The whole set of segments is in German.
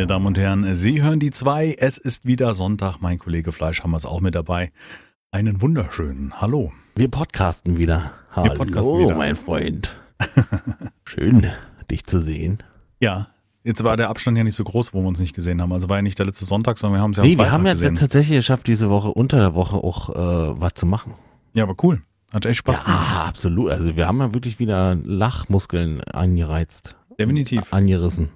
Meine Damen und Herren, Sie hören die zwei. Es ist wieder Sonntag. Mein Kollege Fleischhammer ist auch mit dabei. Einen wunderschönen Hallo. Wir podcasten wieder. Wir podcasten Hallo, wieder. mein Freund. Schön, dich zu sehen. Ja, jetzt war der Abstand ja nicht so groß, wo wir uns nicht gesehen haben. Also war ja nicht der letzte Sonntag, sondern wir haben es ja am nee, wir Freitag haben ja gesehen. tatsächlich geschafft, diese Woche, unter der Woche auch äh, was zu machen. Ja, aber cool. Hat echt Spaß gemacht. Ja, absolut. Also wir haben ja wirklich wieder Lachmuskeln angereizt, Definitiv. angerissen.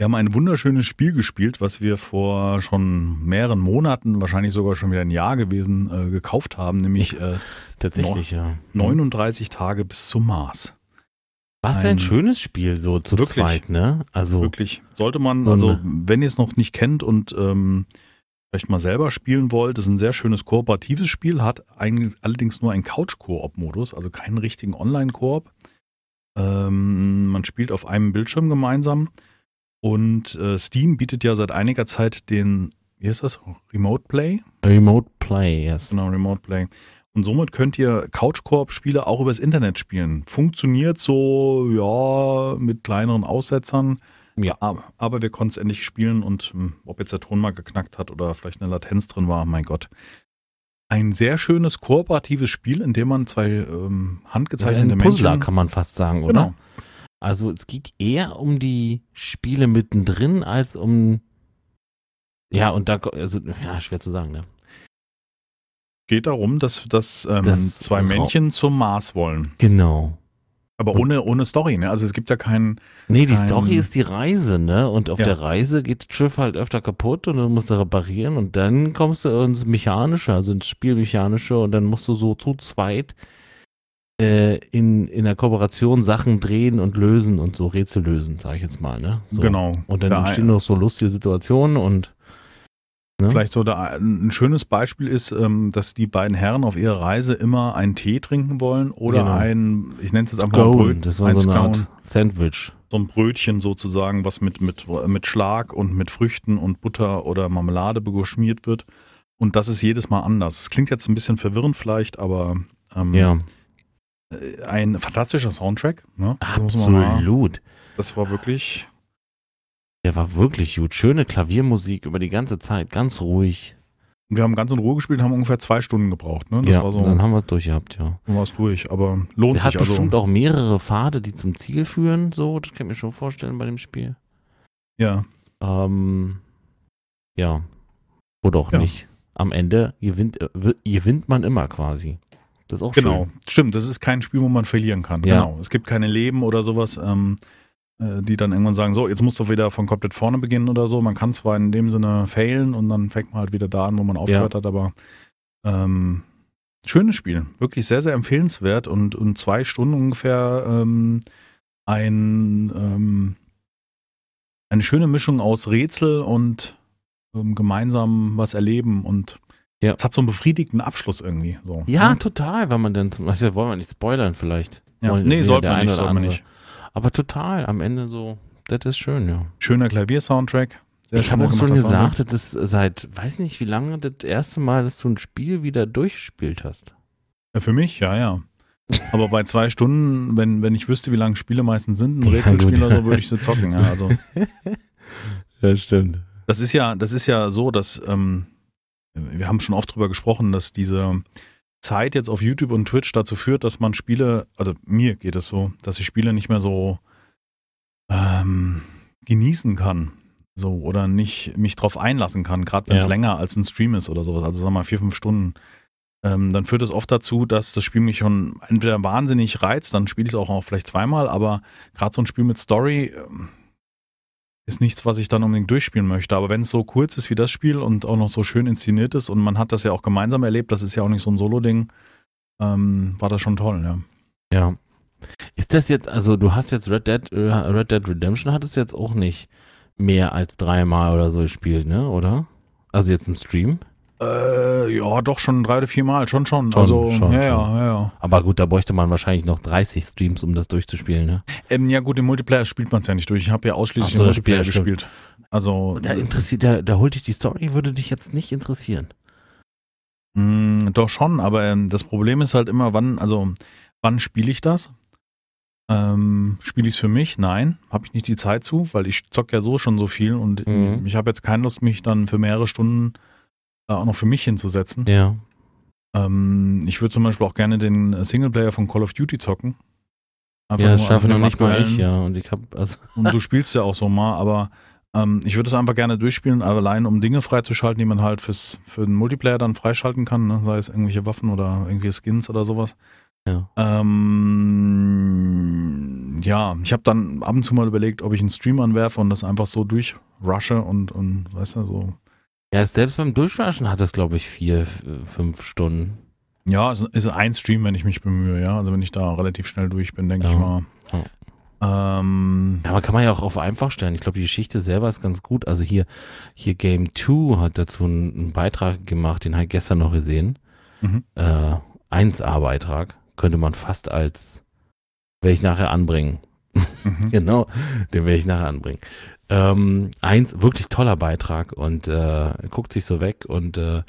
Wir haben ein wunderschönes Spiel gespielt, was wir vor schon mehreren Monaten, wahrscheinlich sogar schon wieder ein Jahr gewesen, äh, gekauft haben, nämlich äh, Tatsächlich, ja. 39 Tage bis zum Mars. Was ein- ein schönes Spiel, so zu Wirklich. zweit, ne? Also, Wirklich. Sollte man, So also wenn ihr es noch nicht kennt und ähm, vielleicht mal selber spielen wollt, ist ein sehr schönes kooperatives Spiel, hat eigentlich allerdings nur einen Couch-Koop-Modus, also keinen richtigen Online-Koop. Ähm, man spielt auf einem Bildschirm gemeinsam und äh, Steam bietet ja seit einiger Zeit den, wie heißt das, Remote Play? Remote Play, yes. Genau, Remote Play. Und somit könnt ihr Couch-Koop-Spiele auch übers Internet spielen. Funktioniert so, ja, mit kleineren Aussetzern. Ja. Aber, aber wir konnten es endlich spielen und hm, ob jetzt der Ton mal geknackt hat oder vielleicht eine Latenz drin war, mein Gott. Ein sehr schönes kooperatives Spiel, in dem man zwei ähm, Das ist handgezeichnete ein Puzzler, Männchen... kann man fast sagen, oder? Genau. Also es geht eher um die Spiele mittendrin als um ja und da also ja schwer zu sagen ne Geht darum, dass, dass, ähm, Das zwei Männchen zum Mars wollen. genau Aber ohne, ohne Story, ne? Also es gibt ja keinen... nee die Kein- Story ist die Reise ne und auf Ja. der Reise geht das Schiff halt öfter kaputt und dann musst du reparieren und dann kommst du ins mechanische also ins Spielmechanische und dann musst du so zu zweit äh, in in der Kooperation Sachen drehen und lösen und so Rätsel lösen sage ich jetzt mal ne so. Genau. und dann Der entstehen noch so lustige Situationen und ne? Vielleicht so da ein schönes Beispiel ist, ähm, dass die beiden Herren auf ihrer Reise immer einen Tee trinken wollen oder Genau. ein, ich nenne es jetzt einfach mal Scone, Bröt, das war ein so eine Art Sandwich. so ein Brötchen sozusagen, was mit, mit, mit Schlag und mit Früchten und Butter oder Marmelade beschmiert wird. Und das ist jedes Mal anders. Es klingt jetzt ein bisschen verwirrend vielleicht, aber ähm, Ja, ein fantastischer Soundtrack. Ne? Absolut. Das war wirklich, Der war wirklich gut. Schöne Klaviermusik über die ganze Zeit, ganz ruhig. wir haben ganz in Ruhe gespielt, haben ungefähr zwei Stunden gebraucht. Ne? Das ja, so, dann haben wir es durchgehabt, ja. dann war es durch, aber lohnt Der hat sich. Also, bestimmt auch mehrere Pfade, die zum Ziel führen, so, das kann ich mir schon vorstellen bei dem Spiel. ja. Ähm, ja. Oder auch Ja. nicht. Am Ende gewinnt, äh, wi- gewinnt man immer quasi. Das ist auch Genau, schön. stimmt. Das ist kein Spiel, wo man verlieren kann. Ja. Genau. Es gibt keine Leben oder sowas, ähm, äh, die dann irgendwann sagen, so, jetzt musst du wieder von komplett vorne beginnen oder so. Man kann zwar in dem Sinne failen und dann fängt man halt wieder da an, wo man aufgehört hat, aber ähm, schönes Spiel. Wirklich sehr, sehr empfehlenswert und, und zwei Stunden ungefähr ähm, ein, ähm, eine schöne Mischung aus Rätsel und ähm, gemeinsam was erleben und Ja. es hat so einen befriedigten Abschluss irgendwie. So, Ja, ne? total, wenn man dann zum Beispiel, wollen wir nicht spoilern vielleicht. Ja, Wollen- nee, sollte man nicht, sollte man nicht. Aber total, am Ende so, das ist schön, ja. Schöner Klavier-Soundtrack. Sehr ich habe auch schon Soundtrack. gesagt, das ist seit, weiß nicht wie lange, das erste Mal, dass du ein Spiel wieder durchgespielt hast. Ja, Für mich, ja, ja. Aber bei zwei Stunden, wenn, wenn ich wüsste, wie lange Spiele meistens sind, ein Ja, Rätselspiel gut. oder so, würde ich sie zocken. Ja, also Ja, stimmt. das ist ja, das ist ja so, dass ähm, wir haben schon oft drüber gesprochen, dass diese Zeit jetzt auf YouTube und Twitch dazu führt, dass man Spiele, also mir geht es so, dass ich Spiele nicht mehr so ähm, genießen kann. So, oder nicht mich drauf einlassen kann, gerade wenn es Ja. länger als ein Stream ist oder sowas, also sagen wir mal vier, fünf Stunden. Ähm, dann führt es oft dazu, dass das Spiel mich schon entweder wahnsinnig reizt, dann spiele ich es auch, auch vielleicht zweimal, aber gerade so ein Spiel mit Story ähm, ist nichts, was ich dann unbedingt durchspielen möchte. Aber wenn es so kurz ist wie das Spiel und auch noch so schön inszeniert ist und man hat das ja auch gemeinsam erlebt, das ist ja auch nicht so ein Solo-Ding, ähm, war das schon toll, ja. Ja. Ist das jetzt, also du hast jetzt Red Dead, äh, Red Dead Redemption hattest jetzt auch nicht mehr als dreimal oder so gespielt, ne, oder? Also jetzt im Stream? Äh, ja, doch schon drei oder vier Mal, schon, schon. Schon, also, schon, ja, schon. ja, ja. Aber gut, da bräuchte man wahrscheinlich noch 30 Streams, um das durchzuspielen, ne? Ähm, ja, gut, im Multiplayer spielt man es ja nicht durch. Ich habe ja ausschließlich so, im Multiplayer gespielt. Also, Da interessiert, da, da holt dich die Story, würde dich jetzt nicht interessieren. mh, doch schon, aber ähm, das Problem ist halt immer, wann, also, wann spiele ich das? Ähm, Spiele ich es für mich? Nein, habe ich nicht die Zeit zu, weil ich zock ja so schon so viel und Mhm. ich habe jetzt keine Lust, mich dann für mehrere Stunden äh, auch noch für mich hinzusetzen. Ja. Ähm, ich würde zum Beispiel auch gerne den Singleplayer von Call of Duty zocken. Einfach ja, das nur, schaffe also noch nicht mal ich, ja. Und ich habe also Und du spielst ja auch so mal, aber ähm, ich würde es einfach gerne durchspielen, allein um Dinge freizuschalten, die man halt fürs, für den Multiplayer dann freischalten kann, ne? sei es irgendwelche Waffen oder irgendwelche Skins oder sowas. ja. Ähm, ja, ich habe dann ab und zu mal überlegt, ob ich einen Stream anwerfe und das einfach so durchrushe und, und weißt du, so. Ja, selbst beim Durchwaschen hat es, glaube ich, vier, fünf Stunden. Ja, es ist ein Stream, wenn ich mich bemühe, ja. Also wenn ich da relativ schnell durch bin, denke Ja. ich mal. Ähm, Ja, aber kann man ja auch auf einfach stellen. Ich glaube, die Geschichte selber ist ganz gut. Also hier, hier Game 2 hat dazu einen, einen Beitrag gemacht, den habe ich gestern noch gesehen. mhm. Äh, 1A-Beitrag. Könnte man fast als, werde ich nachher anbringen. Mhm. Genau, den werde ich nachher anbringen. Ähm, eins, wirklich toller Beitrag und äh, guckt sich so weg und äh,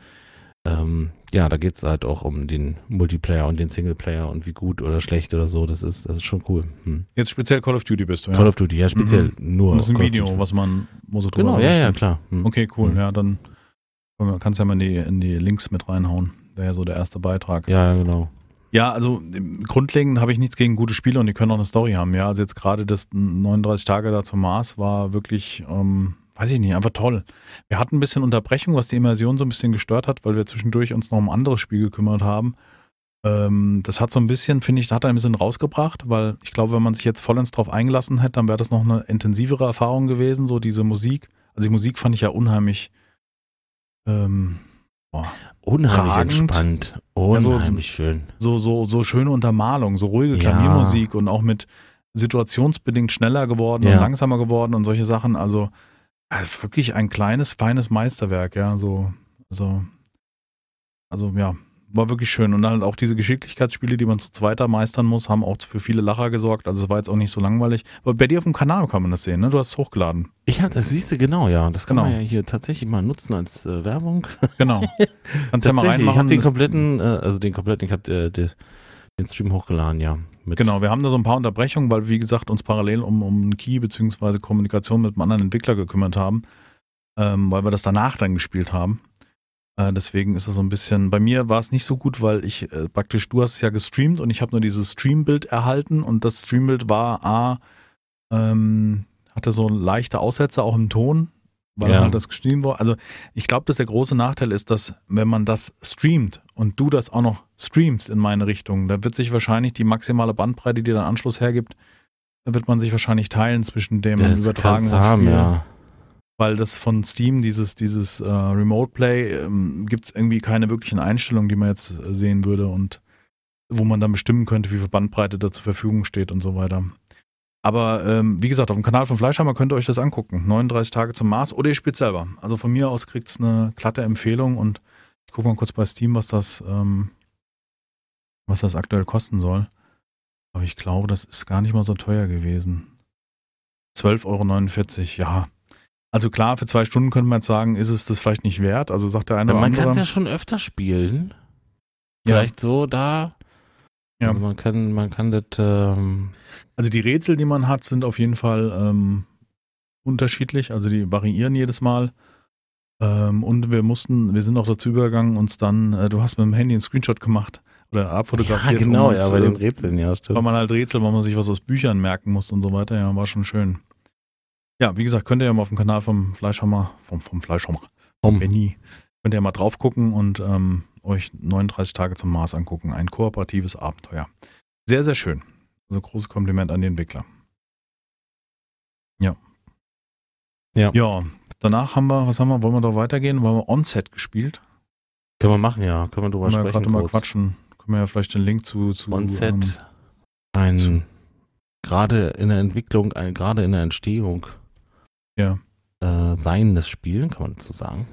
ähm, ja, da geht es halt auch um den Multiplayer und den Singleplayer und wie gut oder schlecht oder so. Das ist, das ist schon cool. Hm. Jetzt speziell Call of Duty bist du, ja. Call of Duty, ja, speziell nur. Und das ist ein Call Video, was man, muss drüber Genau, ja, ja, klar. Hm. Okay, cool. Mhm. Ja, dann kannst du ja mal in die, in die Links mit reinhauen. Wäre ja so der erste Beitrag. Ja, genau. Ja, also grundlegend habe ich nichts gegen gute Spiele und die können auch eine Story haben. Ja, also jetzt gerade das 39 Tage da zum Mars war wirklich, ähm, weiß ich nicht, einfach toll. Wir hatten ein bisschen Unterbrechung, was die Immersion so ein bisschen gestört hat, weil wir zwischendurch uns noch um ein anderes Spiel gekümmert haben. Ähm, das hat so ein bisschen, finde ich, hat ein bisschen rausgebracht, weil ich glaube, wenn man sich jetzt vollends drauf eingelassen hätte, dann wäre das noch eine intensivere Erfahrung gewesen, so diese Musik. Also die Musik fand ich ja unheimlich, ähm, boah, Unheimlich entspannt. so- Unheimlich schön. so, so, so schöne Untermalung, so ruhige Ja. Klaviermusik und auch mit situationsbedingt schneller geworden Ja. und langsamer geworden und solche Sachen. Also äh, wirklich ein kleines, feines Meisterwerk, ja. So, so, also ja, war wirklich schön. Und dann halt auch diese Geschicklichkeitsspiele, die man zu zweiter meistern muss, haben auch für viele Lacher gesorgt. Also es war jetzt auch nicht so langweilig. Aber bei dir auf dem Kanal kann man das sehen, ne? Du hast es hochgeladen. Ich hab, das siehst du genau, ja. Das kann Genau. man ja hier tatsächlich mal nutzen als äh, Werbung. Genau. Kannst ja mal reinmachen. Ich habe den kompletten, äh, also den kompletten, ich habe äh, de- den Stream hochgeladen, ja. Mit, Genau, wir haben da so ein paar Unterbrechungen, weil, wie gesagt, uns parallel um, um einen Key bzw. Kommunikation mit einem anderen Entwickler gekümmert haben, ähm, weil wir das danach dann gespielt haben. Äh, deswegen ist es so ein bisschen, bei mir war es nicht so gut, weil ich äh, praktisch, du hast es ja gestreamt und ich habe nur dieses Streambild erhalten und das Streambild war A, ähm, hatte so leichte Aussätze auch im Ton, weil Ja. halt das gestreamt war. Also ich glaube, dass der große Nachteil ist, dass wenn man das streamt und du das auch noch streamst in meine Richtung, da wird sich wahrscheinlich die maximale Bandbreite, die der Anschluss hergibt, da wird man sich wahrscheinlich teilen zwischen dem das übertragenen kann's haben, Spiel. ja. Weil das von Steam, dieses, dieses äh, Remote Play, ähm, gibt es irgendwie keine wirklichen Einstellungen, die man jetzt äh, sehen würde und wo man dann bestimmen könnte, wie viel Bandbreite da zur Verfügung steht und so weiter. Aber ähm, wie gesagt, auf dem Kanal von Fleischhammer könnt ihr euch das angucken. 39 Tage zum Mars oder ihr spielt selber. Also von mir aus kriegt es eine glatte Empfehlung und ich gucke mal kurz bei Steam, was das, ähm, was das aktuell kosten soll. Aber ich glaube, das ist gar nicht mal so teuer gewesen. 12,49 Euro, ja. Also klar, für zwei Stunden könnte man jetzt sagen, ist es das vielleicht nicht wert. Also sagt der eine Ja, oder man kann es andere. ja schon öfter spielen. Ja. Vielleicht so da. Ja. Also man kann, man kann das, ähm, Also die Rätsel, die man hat, sind auf jeden Fall ähm, unterschiedlich. Also die variieren jedes Mal. Ähm, und wir mussten, wir sind auch dazu übergegangen, uns dann, äh, du hast mit dem Handy einen Screenshot gemacht oder abfotografiert. ja, genau, um ja, uns, bei äh, den Rätseln, ja, weil stimmt. man halt Rätsel, weil man sich was aus Büchern merken muss und so weiter. Ja, war schon schön. Ja, wie gesagt, könnt ihr ja mal auf dem Kanal vom Fleischhammer, vom, vom Fleischhammer, Vom- Benny, könnt ihr ja mal drauf gucken und ähm, euch 39 Tage zum Mars angucken. Ein kooperatives Abenteuer. Sehr, sehr schön. Also großes Kompliment an den Entwickler. Ja. Ja. Ja, danach haben wir, was haben wir, wollen wir da weitergehen? Wollen wir Onset gespielt? Können wir machen, ja. Können wir drüber Können wir sprechen. gerade mal quatschen. Können wir ja vielleicht den Link zu, zu Onset, ähm, ein, gerade in der Entwicklung, ein, gerade in der Entstehung, Ja. äh, seiendes Spiel, kann man dazu sagen.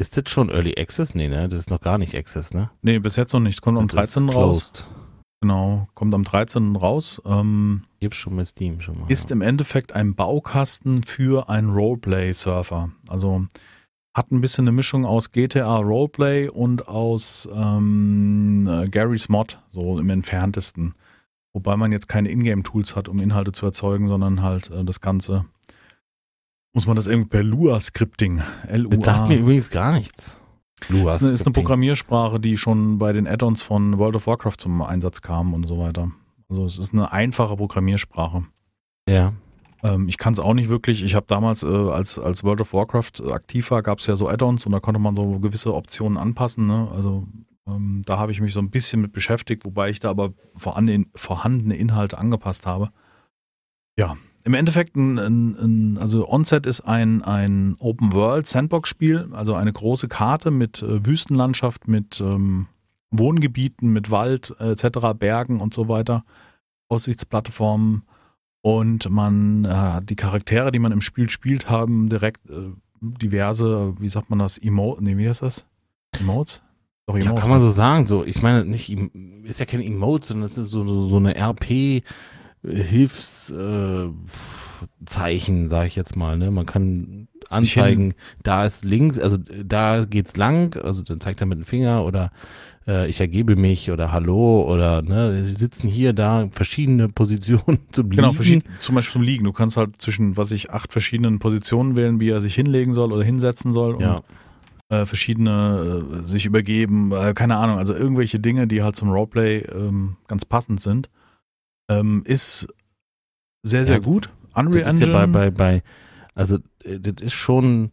Ist das schon Early Access? Nee, ne? Das ist noch gar nicht Access, ne? Nee, bis jetzt noch nicht. Kommt am Das ist 13. raus. Genau, kommt am 13. raus. Ähm, Gibt's schon bei Steam schon mal. ist ja. im Endeffekt ein Baukasten für einen Roleplay-Surfer. Also hat ein bisschen eine Mischung aus GTA Roleplay und aus ähm, äh, Gary's Mod, so im entferntesten. Wobei man jetzt keine Ingame-Tools hat, um Inhalte zu erzeugen, sondern halt äh, das Ganze muss man das irgendwie per Lua-Scripting, L-U-A. Das sagt mir übrigens gar nichts. Lua ist, eine, ist eine Programmiersprache, die schon bei den Add-ons von World of Warcraft zum Einsatz kam und so weiter. Also es ist eine einfache Programmiersprache. Ja. Ähm, ich kann es auch nicht wirklich. Ich habe damals, äh, als, als World of Warcraft aktiv war, gab es ja so Add-ons und da konnte man so gewisse Optionen anpassen. Ne? Also ähm, da habe ich mich so ein bisschen mit beschäftigt, wobei ich da aber vorhandene, vorhandene Inhalte angepasst habe. Ja, im Endeffekt, ein, ein, also Onset ist ein, ein Open-World-Sandbox-Spiel, also eine große Karte mit äh, Wüstenlandschaft, mit ähm, Wohngebieten, mit Wald äh, etc., Bergen und so weiter, Aussichtsplattformen. Und man äh, die Charaktere, die man im Spiel spielt, haben direkt äh, diverse, wie sagt man das, Emotes, nee, wie heißt das? Emotes? Doch, Emotes. Ja, kann man so sagen. So, ich meine, nicht, ist ja kein Emote, sondern es ist so, so, so eine RP- Hilfszeichen, äh, sage ich jetzt mal. Ne? Man kann anzeigen, da ist links, also da geht's lang, also dann zeigt er mit dem Finger oder äh, ich ergebe mich oder Hallo oder ne, sie sitzen hier da verschiedene Positionen zum Liegen. Genau, zum Beispiel zum Liegen. Du kannst halt zwischen, was ich, acht verschiedenen Positionen wählen, wie er sich hinlegen soll oder hinsetzen soll. Ja. äh, verschiedene äh, sich übergeben, äh, keine Ahnung, also irgendwelche Dinge, die halt zum Roleplay ähm, ganz passend sind ähm, ist sehr, sehr ja, gut. Unreal Engine. Ja bei, bei, bei, also äh, das ist schon,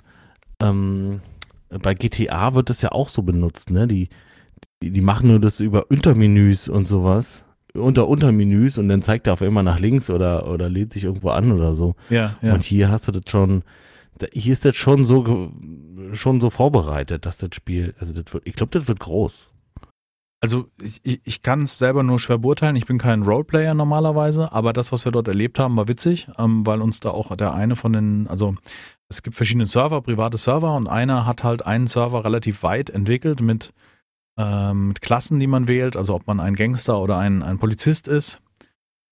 ähm, bei GTA wird das ja auch so benutzt, ne? Die, die, die machen nur das über Untermenüs und sowas. Unter Untermenüs und dann zeigt er auf einmal nach links oder, oder lädt sich irgendwo an oder so. Ja, ja. Und hier hast du das schon, hier ist das schon so, schon so vorbereitet, dass das Spiel, also das wird, ich glaube, das wird groß. Also ich, ich kann es selber nur schwer beurteilen. Ich bin kein Roleplayer normalerweise, aber das, was wir dort erlebt haben, war witzig, ähm, weil uns da auch der eine von den, also es gibt verschiedene Server, private Server und einer hat halt einen Server relativ weit entwickelt mit, ähm, mit Klassen, die man wählt, also ob man ein Gangster oder ein, ein Polizist ist.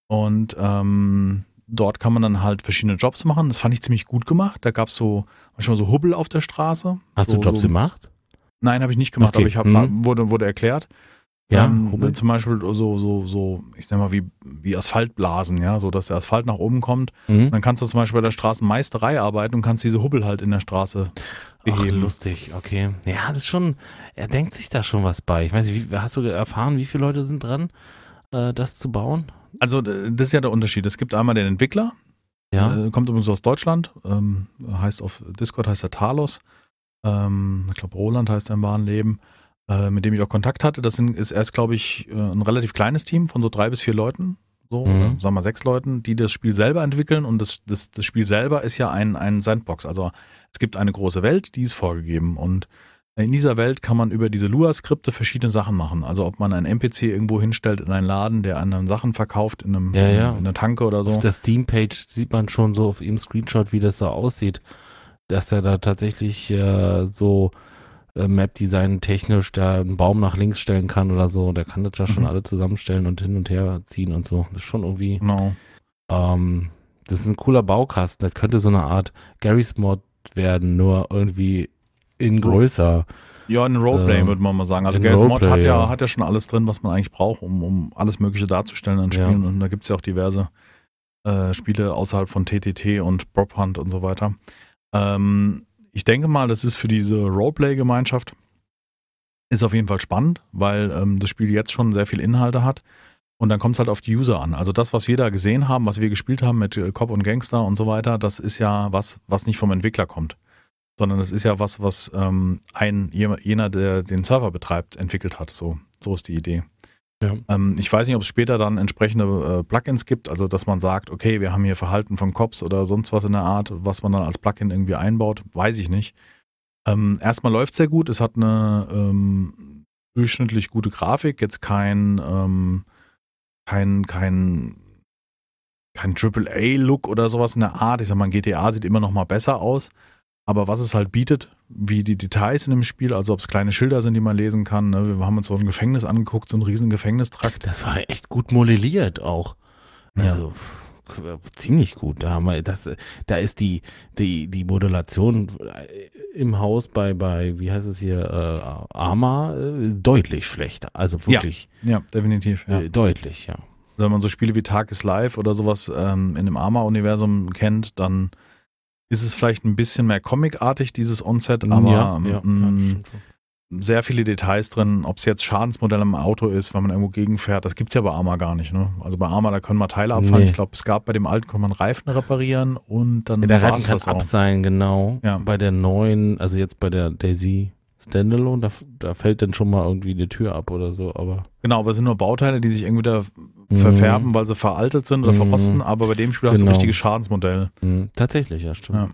Und ähm, dort kann man dann halt verschiedene Jobs machen. Das fand ich ziemlich gut gemacht. Da gab es so manchmal so Hubbel auf der Straße. Hast so, du Jobs so, gemacht? Nein, habe ich nicht gemacht, okay. aber ich habe mhm. wurde, wurde erklärt. Ja, ähm, zum Beispiel so, so, so, ich nenne mal wie, wie Asphaltblasen, ja, so dass der Asphalt nach oben kommt. Mhm. Dann kannst du zum Beispiel bei der Straßenmeisterei arbeiten und kannst diese Hubbel halt in der Straße beheben. Ach, lustig, okay. Ja, das ist schon, er denkt sich da schon was bei. Ich weiß nicht, wie, hast du erfahren, wie viele Leute sind dran, äh, das zu bauen? Also, das ist ja der Unterschied. Es gibt einmal den Entwickler, ja. Äh, kommt übrigens aus Deutschland, ähm, heißt auf Discord heißt er Talos. Ähm, ich glaube, Roland heißt er im wahren Leben. Äh, mit dem ich auch Kontakt hatte. Das sind, ist erst, glaube ich, äh, ein relativ kleines Team von so drei bis vier Leuten, so, mhm. oder sagen wir mal sechs Leuten, die das Spiel selber entwickeln. Und das, das, das Spiel selber ist ja ein, ein Sandbox. Also es gibt eine große Welt, die ist vorgegeben. Und in dieser Welt kann man über diese Lua-Skripte verschiedene Sachen machen. Also ob man einen NPC irgendwo hinstellt in einen Laden, der anderen Sachen verkauft, in, einem, ja, ja. in einer Tanke oder so. Auf der Steam-Page sieht man schon so auf ihrem Screenshot, wie das so aussieht. Dass er da tatsächlich äh, so äh, Map-Design technisch da einen Baum nach links stellen kann oder so. Der kann das ja schon mhm. alle zusammenstellen und hin und her ziehen und so. Das ist schon irgendwie. Genau. Ähm, das ist ein cooler Baukasten. Das könnte so eine Art Garry's Mod werden, nur irgendwie in größer. Ja, ein Roleplay ähm, würde man mal sagen. Also Garry's Mod hat ja, ja, hat ja schon alles drin, was man eigentlich braucht, um, um alles Mögliche darzustellen an Spielen. Ja. Und da gibt es ja auch diverse äh, Spiele außerhalb von TTT und Prop Hunt und so weiter. Ähm, ich denke mal, das ist für diese Roleplay-Gemeinschaft ist auf jeden Fall spannend, weil ähm, das Spiel jetzt schon sehr viel Inhalte hat. Und dann kommt es halt auf die User an. Also das, was wir da gesehen haben, was wir gespielt haben mit äh, Cop und Gangster und so weiter, das ist ja was, was nicht vom Entwickler kommt. Sondern das ist ja was, was ähm, ein jener, der den Server betreibt, entwickelt hat. So, so ist die Idee. Ja. Ähm, ich weiß nicht, ob es später dann entsprechende äh, Plugins gibt, also dass man sagt, okay, wir haben hier Verhalten von Cops oder sonst was in der Art, was man dann als Plugin irgendwie einbaut, weiß ich nicht. Ähm, erstmal läuft es sehr gut, es hat eine ähm, durchschnittlich gute Grafik, jetzt kein, ähm, kein, kein, kein AAA-Look oder sowas in der Art. Ich sag mal, GTA sieht immer noch mal besser aus. Aber was es halt bietet, wie die Details in dem Spiel, also ob es kleine Schilder sind, die man lesen kann. Ne? Wir haben uns so ein Gefängnis angeguckt, so einen riesen Gefängnistrakt. Das war echt gut modelliert auch. Also ja. ziemlich gut. Da haben wir das, da ist die, die, die Modulation im Haus bei, bei, wie heißt es hier, äh, Arma, äh, deutlich schlechter. Also wirklich. Ja, ja definitiv. Ja. Äh, deutlich, ja. Also wenn man so Spiele wie Tag is Live oder sowas ähm, in dem Arma-Universum kennt, dann ist es vielleicht ein bisschen mehr comicartig, dieses Onset, aber ja, ja, ähm, ja, sehr viele Details drin, ob es jetzt Schadensmodell im Auto ist, wenn man irgendwo gegenfährt, das gibt es ja bei Arma gar nicht. Ne? Also bei Arma, da können wir Teile abfallen. Nee. Ich glaube, es gab bei dem alten, konnte man Reifen reparieren und dann der Reifen kann ab sein, genau. Ja. Bei der neuen, also jetzt bei der Daisy Standalone, da, da fällt dann schon mal irgendwie eine Tür ab oder so, aber Genau, aber es sind nur Bauteile, die sich irgendwie da Mhm. verfärben, weil sie veraltet sind oder Mhm. verrosten, aber bei dem Spiel hast du ein Genau. richtiges Schadensmodell. mh, tatsächlich, ja, stimmt. Ja.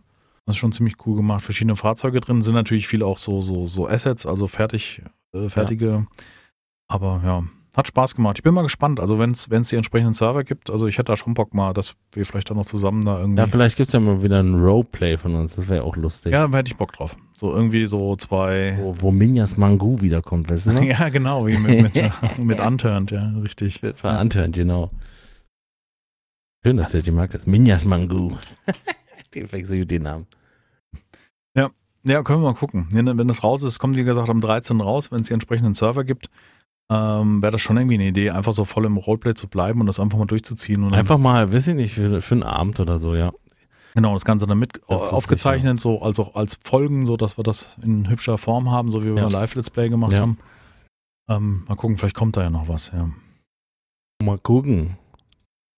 Das ist schon ziemlich cool gemacht. Verschiedene Fahrzeuge drin sind natürlich viel auch so, so, so Assets, also fertig, äh, fertige. Aber ja, hat Spaß gemacht. Ich bin mal gespannt. Also wenn es die entsprechenden Server gibt, also ich hätte da schon Bock mal, dass wir vielleicht dann noch zusammen da irgendwie. Ja, vielleicht gibt's ja mal wieder ein Roleplay von uns, das wäre ja auch lustig. Ja, da hätte ich Bock drauf. So irgendwie so zwei. Wo, wo Minjas Mangu wiederkommt, weißt du? Ja, genau, wie mit, mit, mit Unturned, ja, richtig. Das war Antörn, genau. Schön, dass der die Marke ist. Minjas Mangu. den wechsel ich den Namen. Ja, können wir mal gucken. Wenn wenn das raus ist, kommt wie gesagt am 13. raus, wenn es die entsprechenden Server gibt. Ähm, Wäre das schon irgendwie eine Idee, einfach so voll im Roleplay zu bleiben und das einfach mal durchzuziehen. Und Einfach mal, weiß ich nicht, für, für einen Abend oder so, ja. Genau, das Ganze dann mit aufgezeichnet, so als auch als Folgen, so dass wir das in hübscher Form haben, so wie wir Ja. Live-Let's Play gemacht Ja. haben. Ähm, mal gucken, vielleicht kommt da ja noch was, ja. Mal gucken.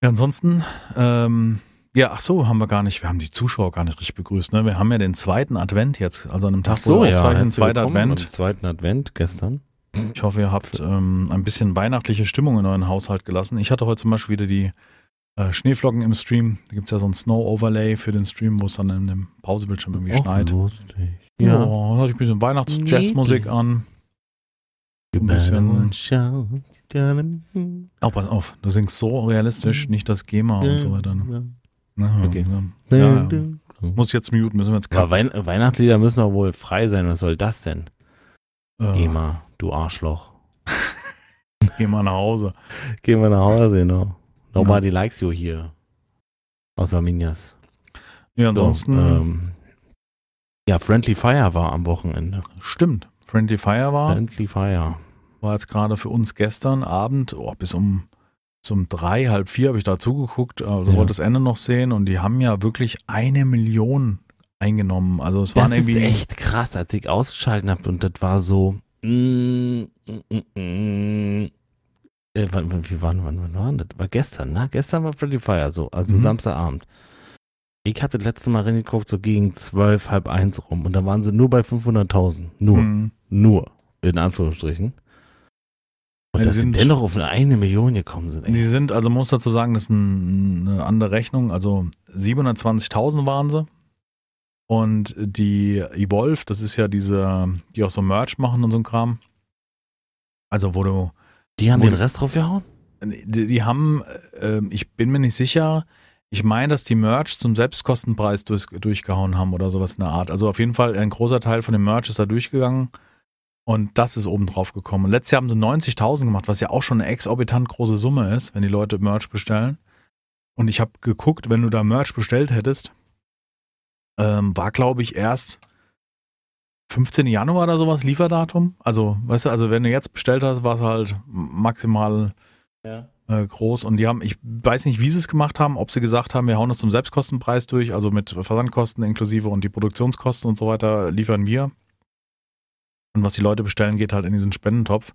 Ja, ansonsten, ähm, ja, ach so, haben wir gar nicht, wir haben die Zuschauer gar nicht richtig begrüßt, ne? Wir haben ja den zweiten Advent jetzt, also an einem Tag, wo wir aufzeichnen, herzlich zweiter willkommen am Advent. zweiten Advent gestern. Ich hoffe, ihr habt ähm, ein bisschen weihnachtliche Stimmung in euren Haushalt gelassen. Ich hatte heute zum Beispiel wieder die äh, Schneeflocken im Stream. Da gibt es ja so ein Snow-Overlay für den Stream, wo es dann in dem Pausebildschirm irgendwie Och, schneit. lustig. Ja, Ja. da hatte ich ein bisschen Weihnachts-Jazzmusik an. Ein bisschen- Oh, pass auf, du singst so realistisch, nicht das GEMA und so weiter. Ne? Ja, Okay. Ja, ja. Muss jetzt muten, müssen wir jetzt Aber. Wein Weihnachtslieder müssen doch wohl frei sein. Was soll das denn? Äh, Geh mal, du Arschloch. Geh mal nach Hause. Geh mal nach Hause, genau. Nobody likes you here. Außer Minjas. Ja, So, ansonsten, ähm, ja, Friendly Fire war am Wochenende. stimmt. Friendly Fire war, Friendly Fire. war jetzt gerade für uns gestern Abend, oh, bis um, bis um drei, halb vier habe ich da zugeguckt, also Ja. wollte das Ende noch sehen und die haben ja wirklich eine Million eingenommen. Also es Das waren ist irgendwie. echt krass, als ich ausgeschalten habe und das war so. Mm, mm, mm, mm. Äh, wann, wie wann, wann, wann war das? War gestern, ne? Gestern war Friendly Fire so, also Mhm. Samstagabend. Ich hatte das letzte Mal reingeguckt, so gegen zwölf, halb eins rum und da waren sie nur bei 500.000. Nur, Hm. nur, in Anführungsstrichen. Und Ja, dass sie sind- dennoch auf eine, Million gekommen sind. Die Ey. sind, also muss dazu sagen, das ist ein, eine andere Rechnung. Also 720.000 waren sie. Und die Evolve, das ist ja diese, die auch so Merch machen und so ein Kram. Also wo du, Die haben den Rest drauf gehauen? die, die haben, äh, ich bin mir nicht sicher, ich meine, dass die Merch zum Selbstkostenpreis durch, durchgehauen haben oder sowas in der Art. Also auf jeden Fall ein großer Teil von dem Merch ist da durchgegangen. Und das ist oben drauf gekommen. Und letztes Jahr haben sie 90.000 gemacht, was ja auch schon eine exorbitant große Summe ist, wenn die Leute Merch bestellen. Und ich habe geguckt, wenn du da Merch bestellt hättest, ähm, war glaube ich erst 15. Januar oder sowas Lieferdatum. Also, weißt du, also wenn du jetzt bestellt hast, war es halt maximal Ja. äh, groß. Und die haben, ich weiß nicht, wie sie es gemacht haben, ob sie gesagt haben, wir hauen das zum Selbstkostenpreis durch, also mit Versandkosten inklusive und die Produktionskosten und so weiter liefern wir. Und was die Leute bestellen, geht halt in diesen Spendentopf.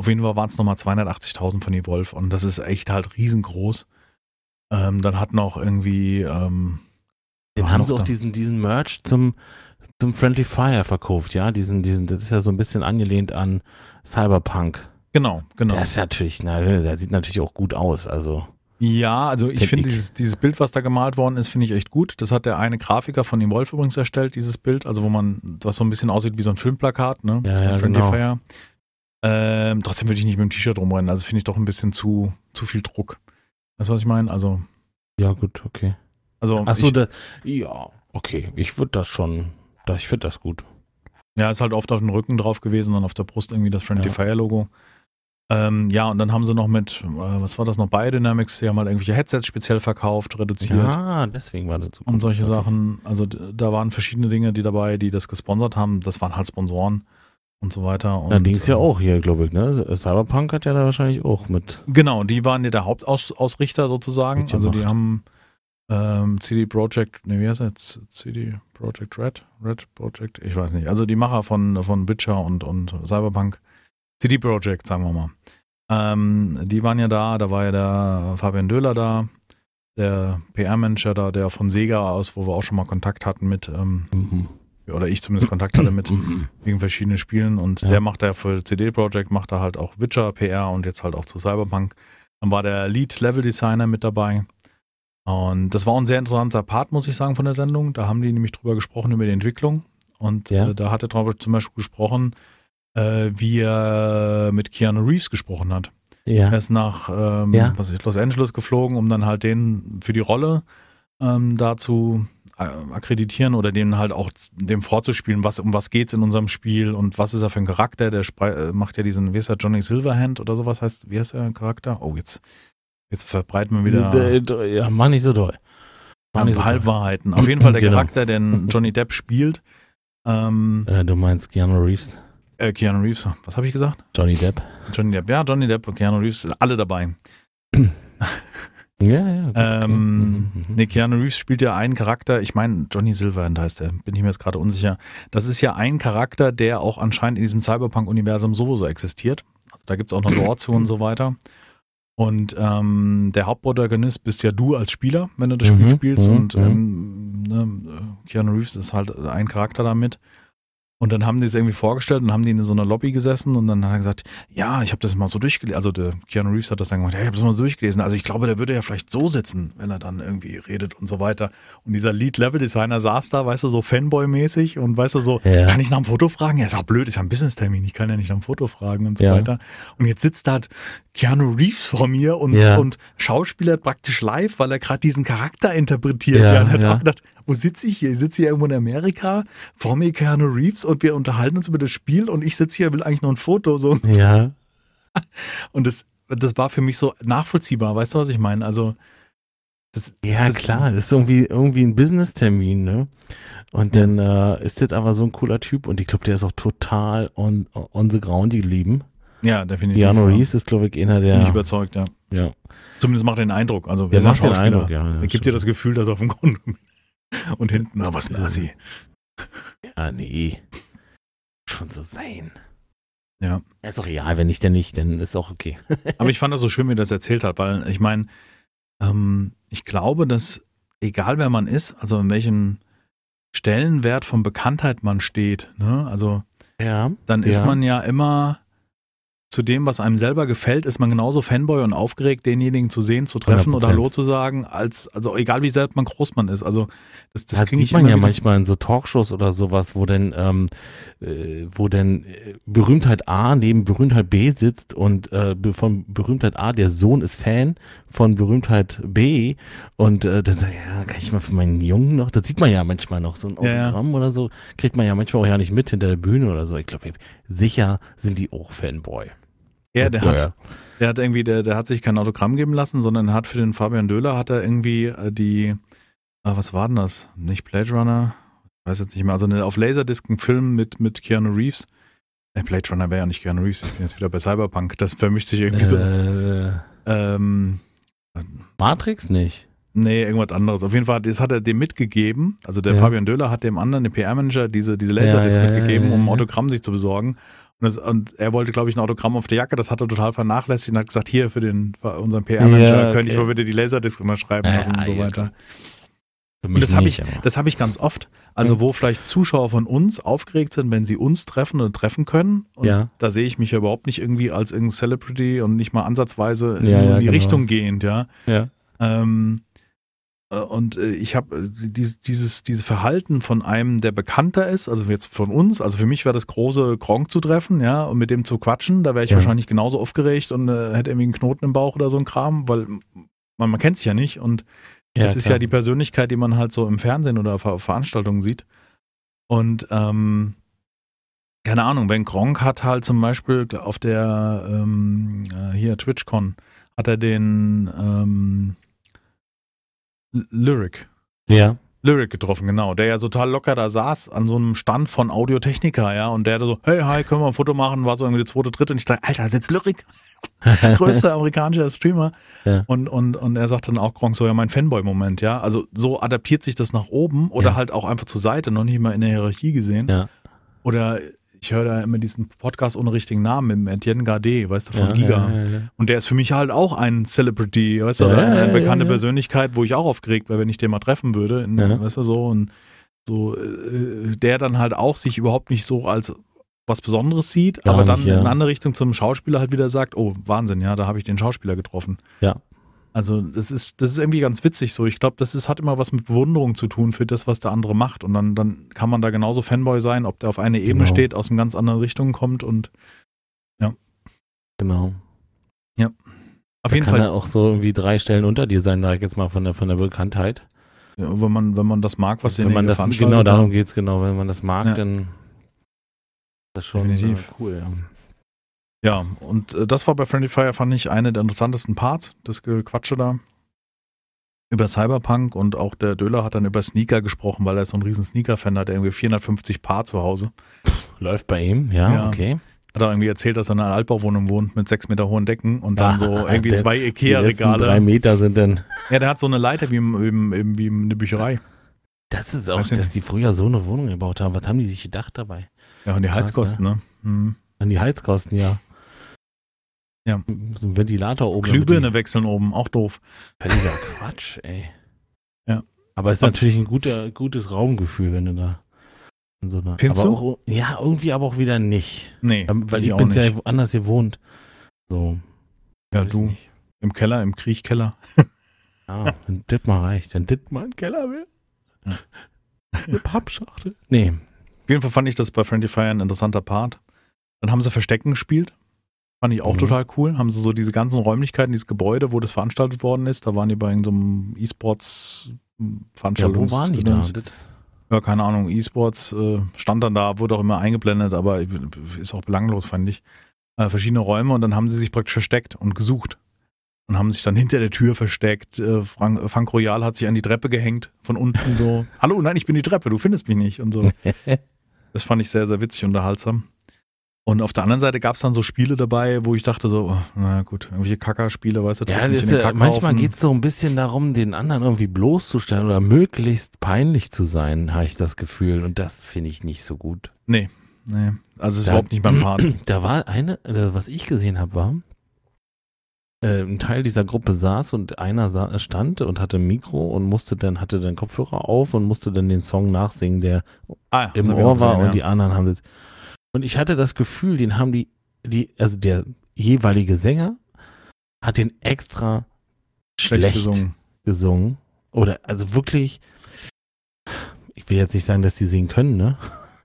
Auf jeden Fall waren es nochmal 280.000 von Evolve und das ist echt halt riesengroß. Ähm, dann hat noch irgendwie, ähm, Den haben sie auch da. diesen, diesen Merch zum, zum Friendly Fire verkauft, ja. Diesen, diesen, das ist ja so ein bisschen angelehnt an Cyberpunk. genau, genau. Der ist natürlich, na, der sieht natürlich auch gut aus, also. Ja, also ich Find finde dieses, dieses Bild, was da gemalt worden ist, finde ich echt gut. Das hat der eine Grafiker von dem Wolf übrigens erstellt, dieses Bild, also wo man, was so ein bisschen aussieht wie so ein Filmplakat, ne? Ja, ja, Friendly genau. Fire. Ähm, trotzdem würde ich nicht mit dem T-Shirt rumrennen. Also finde ich doch ein bisschen zu, zu viel Druck. Weißt du, was ich meine? Also, Ja, gut, okay. Also Achso, ich, da, ja, okay. Ich würde das schon, da, ich finde das gut. ja, ist halt oft auf dem Rücken drauf gewesen und auf der Brust irgendwie das Friendly Ja. Fire Logo. Ähm, ja, und dann haben sie noch mit, äh, was war das noch, Biodynamics, die haben halt irgendwelche Headsets speziell verkauft, reduziert. Ja, deswegen war das so gut. und solche Okay. Sachen. Also da waren verschiedene Dinge, die dabei, die das gesponsert haben. Das waren halt Sponsoren. und so weiter. Und, Na, Dings ja äh, auch hier, glaube ich, ne? Cyberpunk hat ja da wahrscheinlich auch mit. Genau, die waren ja der Hauptausrichter sozusagen. Also die haben ähm, CD Projekt, ne, wie heißt jetzt? CD Projekt Red? Red Project? Ich weiß nicht. Also die Macher von, von Witcher und, und Cyberpunk. CD Projekt, sagen wir mal. Ähm, die waren ja da, da war ja der Fabian Döhler da, der PR-Manager da, der von Sega aus, wo wir auch schon mal Kontakt hatten mit, ähm, Mhm. oder ich zumindest Kontakt hatte mit Mhm. wegen verschiedenen Spielen und Ja. der macht ja für CD Projekt, macht er halt auch Witcher PR und jetzt halt auch zu Cyberpunk. Dann war der Lead Level Designer mit dabei. Und das war ein sehr interessanter Part, muss ich sagen, von der Sendung. Da haben die nämlich drüber gesprochen, über die Entwicklung. Und Ja. äh, da hat er drüber zum Beispiel gesprochen, äh, wie er mit Keanu Reeves gesprochen hat. Ja. Er ist nach ähm, Ja. was ist, Los Angeles geflogen, um dann halt den für die Rolle ähm, da zu äh, akkreditieren oder den halt auch dem vorzuspielen, was, um was geht's in unserem Spiel und was ist er für ein Charakter. Der äh, macht ja diesen, wie ist er, Johnny Silverhand oder sowas heißt, wie heißt der Charakter? Oh, jetzt, jetzt verbreiten wir wieder D- d- Ja, mach nicht so doll. Mach nicht so. Halbwahrheiten. Auf jeden Fall der Genau. Charakter, den Johnny Depp spielt. Ähm, Äh, du meinst Keanu Reeves? äh, Keanu Reeves, was habe ich gesagt? Johnny Depp? Johnny Depp, ja, Johnny Depp und Keanu Reeves, sind alle dabei. Ja, ja. gut, okay. Ähm, Mhm, mhm. Nee, Keanu Reeves spielt ja einen Charakter, ich meine, Johnny Silverhand heißt er, bin ich mir jetzt gerade unsicher. Das ist ja ein Charakter, der auch anscheinend in diesem Cyberpunk-Universum sowieso existiert. Also da gibt es auch noch Lore zu und so weiter. Und ähm, der Hauptprotagonist bist ja du als Spieler, wenn du das Spiel Mhm, spielst. mhm, und ähm, ne, Keanu Reeves ist halt ein Charakter damit. Und dann haben die es irgendwie vorgestellt und haben die in so einer Lobby gesessen und dann hat er gesagt, ja, ich habe das mal so durchgelesen. Also der Keanu Reeves hat das dann gemacht, ja, ich habe das mal so durchgelesen. Also ich glaube, der würde ja vielleicht so sitzen, wenn er dann irgendwie redet und so weiter. Und dieser Lead-Level-Designer saß da, weißt du, so Fanboy-mäßig und weißt du so, Ja. kann ich nach dem Foto fragen? Ja, ist auch blöd, ist ja ein Business-Termin, ich kann ja nicht nach dem Foto fragen und so Ja. weiter. Und jetzt sitzt da halt Keanu Reeves vor mir und, Ja. und schauspielert praktisch live, weil er gerade diesen Charakter interpretiert. Ja, Ja, und hat auch gedacht, wo sitze ich hier? Ich sitze hier irgendwo in Amerika, vor mir Keanu Reeves und wir unterhalten uns über das Spiel und ich sitze hier, will eigentlich noch ein Foto. So. Ja. Und das, das war für mich so nachvollziehbar, weißt du, was ich meine? Also, das, Ja, das, klar, das ist irgendwie, irgendwie ein Business-Termin, ne? Und dann äh, ist das aber so ein cooler Typ und ich glaube, der ist auch total on, on the ground geblieben. Ja, definitiv. Keanu ja. Reeves ist, glaube ich, einer Bin ich der. überzeugt, ja. Ja, Zumindest macht er den Eindruck. Also, der macht den Eindruck, ja. Der gibt dir das Gefühl, dass er auf dem Grund und hinten, na, was Nasi. Ja, nee. Schon so sein. Ja. Ja, ist doch real, wenn nicht, dann nicht, dann ist auch okay. Aber ich fand das so schön, wie er das erzählt hat, weil ich meine, ähm, ich glaube, dass egal wer man ist, also in welchem Stellenwert von Bekanntheit man steht, ne, also Ja. dann ist Ja. man ja immer zu dem, was einem selber gefällt, ist man genauso Fanboy und aufgeregt, denjenigen zu sehen, zu treffen oder 100%. Hallo zu sagen, als, also egal wie selbst man groß man ist. Also das, das Das ich sieht man ja wieder- manchmal in so Talkshows oder sowas, wo denn, ähm, äh, wo denn äh, Berühmtheit A neben Berühmtheit B sitzt und äh, von Berühmtheit A, der Sohn ist Fan von Berühmtheit B und äh, dann sagt er, ja, kann ich mal für meinen Jungen noch, das sieht man ja manchmal noch, so ein Ja, ja. Autogramm oder so, kriegt man ja manchmal auch ja nicht mit hinter der Bühne oder so. Ich glaube, sicher sind die auch Fanboy. Ja, der hat, der hat irgendwie, der, der hat sich kein Autogramm geben lassen, sondern hat für den Fabian Döhler hat er irgendwie äh, die, äh, was war denn das? Nicht Blade Runner? Ich weiß jetzt nicht mehr. Also eine, auf Laserdisc ein Film mit, mit Keanu Reeves. Äh, Blade Runner wäre ja nicht Keanu Reeves. Ich bin jetzt wieder bei Cyberpunk. Das vermischt sich irgendwie so. Äh, Ähm, Matrix nicht. nee, irgendwas anderes. Auf jeden Fall, das hat er dem mitgegeben. Also der Ja. Fabian Döhler hat dem anderen, dem PR-Manager, diese, diese Laserdisc Ja, ja, mitgegeben, um ein. Autogramm sich zu besorgen. Und, das, und er wollte, glaube ich, ein Autogramm auf der Jacke. Das hat er total vernachlässigt und hat gesagt, hier für den für unseren PR-Manager Ja, könnte ich okay. mal bitte die Laserdisc unterschreiben Ja, lassen und so ja, weiter. Und das habe ich, aber- das habe ich ganz oft. Also Mhm. wo vielleicht Zuschauer von uns aufgeregt sind, wenn sie uns treffen oder treffen können. Und Ja. da sehe ich mich ja überhaupt nicht irgendwie als irgendein Celebrity und nicht mal ansatzweise Ja, ja, in die genau. Richtung gehend, ja. Ja. Ähm, äh, und äh, ich habe dieses, dieses, dieses Verhalten von einem, der bekannter ist, also jetzt von uns, also für mich wäre das große Gronk zu treffen, ja, und mit dem zu quatschen, da wäre ich Ja. wahrscheinlich genauso aufgeregt und äh, hätte irgendwie einen Knoten im Bauch oder so ein Kram, weil man, man kennt sich ja nicht und das ist klar. ja die Persönlichkeit, die man halt so im Fernsehen oder auf Ver Veranstaltungen sieht. Und ähm, keine Ahnung, wenn Gronk hat halt zum Beispiel auf der ähm, äh, hier TwitchCon hat er den ähm, Lyric, Ja. Lyric getroffen, genau. Der ja total locker da saß an so einem Stand von Audiotechnica, ja. Und der da so, hey, hi, können wir ein Foto machen? War so irgendwie der zweite, dritte. Und ich dachte, Alter, das ist jetzt Lyric. Größter amerikanischer Streamer. Ja. Und, und, und er sagt dann auch Gronk so, ja, mein Fanboy-Moment, ja. Also so adaptiert sich das nach oben oder Ja. halt auch einfach zur Seite, noch nicht mal in der Hierarchie gesehen. Ja. Oder ich höre da immer diesen Podcast ohne richtigen Namen mit Etienne Gade, weißt du, von ja, Giga. Ja, ja. Und der ist für mich halt auch ein Celebrity, weißt du, eine bekannte. Persönlichkeit, wo ich auch aufgeregt wäre, wenn ich den mal treffen würde, in, weißt du, so und so, äh, der dann halt auch sich überhaupt nicht so als was Besonderes sieht, Gar aber dann nicht, in eine andere Richtung zum Schauspieler halt wieder sagt, oh, Wahnsinn, ja, da habe ich den Schauspieler getroffen. Ja. Also das ist, das ist irgendwie ganz witzig so. Ich glaube, das ist, hat immer was mit Bewunderung zu tun für das, was der andere macht. Und dann, dann kann man da genauso Fanboy sein, ob der auf einer Ebene Genau. steht, aus einer ganz anderen Richtung kommt und Genau. auf Da jeden kann Fall er auch so irgendwie drei Stellen unter dir sein, sag ich jetzt mal von der, von der Bekanntheit. Ja, wenn man, wenn man das mag, was wenn man das, genau darum geht's genau. Wenn man das mag, Ja. dann ist das schon Definitiv. cool. Ja. Ja, und äh, das war bei Friendly Fire, fand ich, eine der interessantesten Parts, das Gequatsche da. Über Cyberpunk und auch der Döler hat dann über Sneaker gesprochen, weil er so ein riesen Sneaker-Fan hat, der irgendwie 450 Paar zu Hause. Läuft bei ihm, ja, Ja. okay. Hat er irgendwie erzählt, dass er in einer Altbauwohnung wohnt mit sechs Meter hohen Decken und dann Ah, so irgendwie der- zwei letzten drei Ikea-Regale. Meter sind dann. Ja, der hat so eine Leiter wie, im, im, wie in eine Bücherei. Das ist auch, Weiß ich dass die früher so eine Wohnung gebaut haben. Was haben die sich gedacht dabei? Ja, und die Krass, Heizkosten, ne? Hm. An die Heizkosten, ja. Ja. So ein Ventilator oben. Glühbirne wechseln oben, auch doof. Völliger Quatsch, ey. Ja. Aber es ist Und- natürlich ein guter, gutes Raumgefühl, wenn du da in so einer. Findest aber du? Auch, ja, irgendwie aber auch wieder nicht. Nee, Ähm, Weil ich, auch bin ja woanders gewohnt. So. Ja, ich du nicht. im Keller, im Kriechkeller. Ja, wenn das mal reicht. Wenn das mal ein Keller. Ja. Eine Pappschachtel. Nee. Auf jeden Fall fand ich das bei Friendly Fire ein interessanter Part. Dann haben sie Verstecken gespielt. Fand ich auch Mhm. total cool. Haben sie so diese ganzen Räumlichkeiten, dieses Gebäude, wo das veranstaltet worden ist. Da waren die bei so einem E-Sports Ja, Veranstaltungs wo waren die da? Das, Ja, keine Ahnung. E-Sports äh, stand dann da, wurde auch immer eingeblendet, aber ist auch belanglos, fand ich. Äh, verschiedene Räume und dann haben sie sich praktisch versteckt und gesucht. Und haben sich dann hinter der Tür versteckt. Äh, Frank, Frank Royal hat sich an die Treppe gehängt, von unten so. Hallo, nein, ich bin die Treppe, du findest mich nicht. Und so. Das fand ich sehr, sehr witzig und unterhaltsam. Und auf der anderen Seite gab es dann so Spiele dabei, wo ich dachte so, oh, na gut, irgendwelche Kackerspiele, weißt du, ja, das in ist, den ja, manchmal Kackhaufen. geht es so ein bisschen darum, den anderen irgendwie bloßzustellen oder möglichst peinlich zu sein, habe ich das Gefühl. Und das finde ich nicht so gut. Nee, nee, also es ist Da- überhaupt nicht mein Part. Da war eine, äh, was ich gesehen habe, war, äh, ein Teil dieser Gruppe saß und einer stand und hatte ein Mikro und musste dann, hatte dann Kopfhörer auf und musste dann den Song nachsingen, der Ah, im Ohr war gesehen, und die anderen haben das. Und ich hatte das Gefühl, den haben die, die, also der jeweilige Sänger hat den extra schlecht, schlecht, gesungen. gesungen. Oder also wirklich, ich will jetzt nicht sagen, dass die singen können, ne?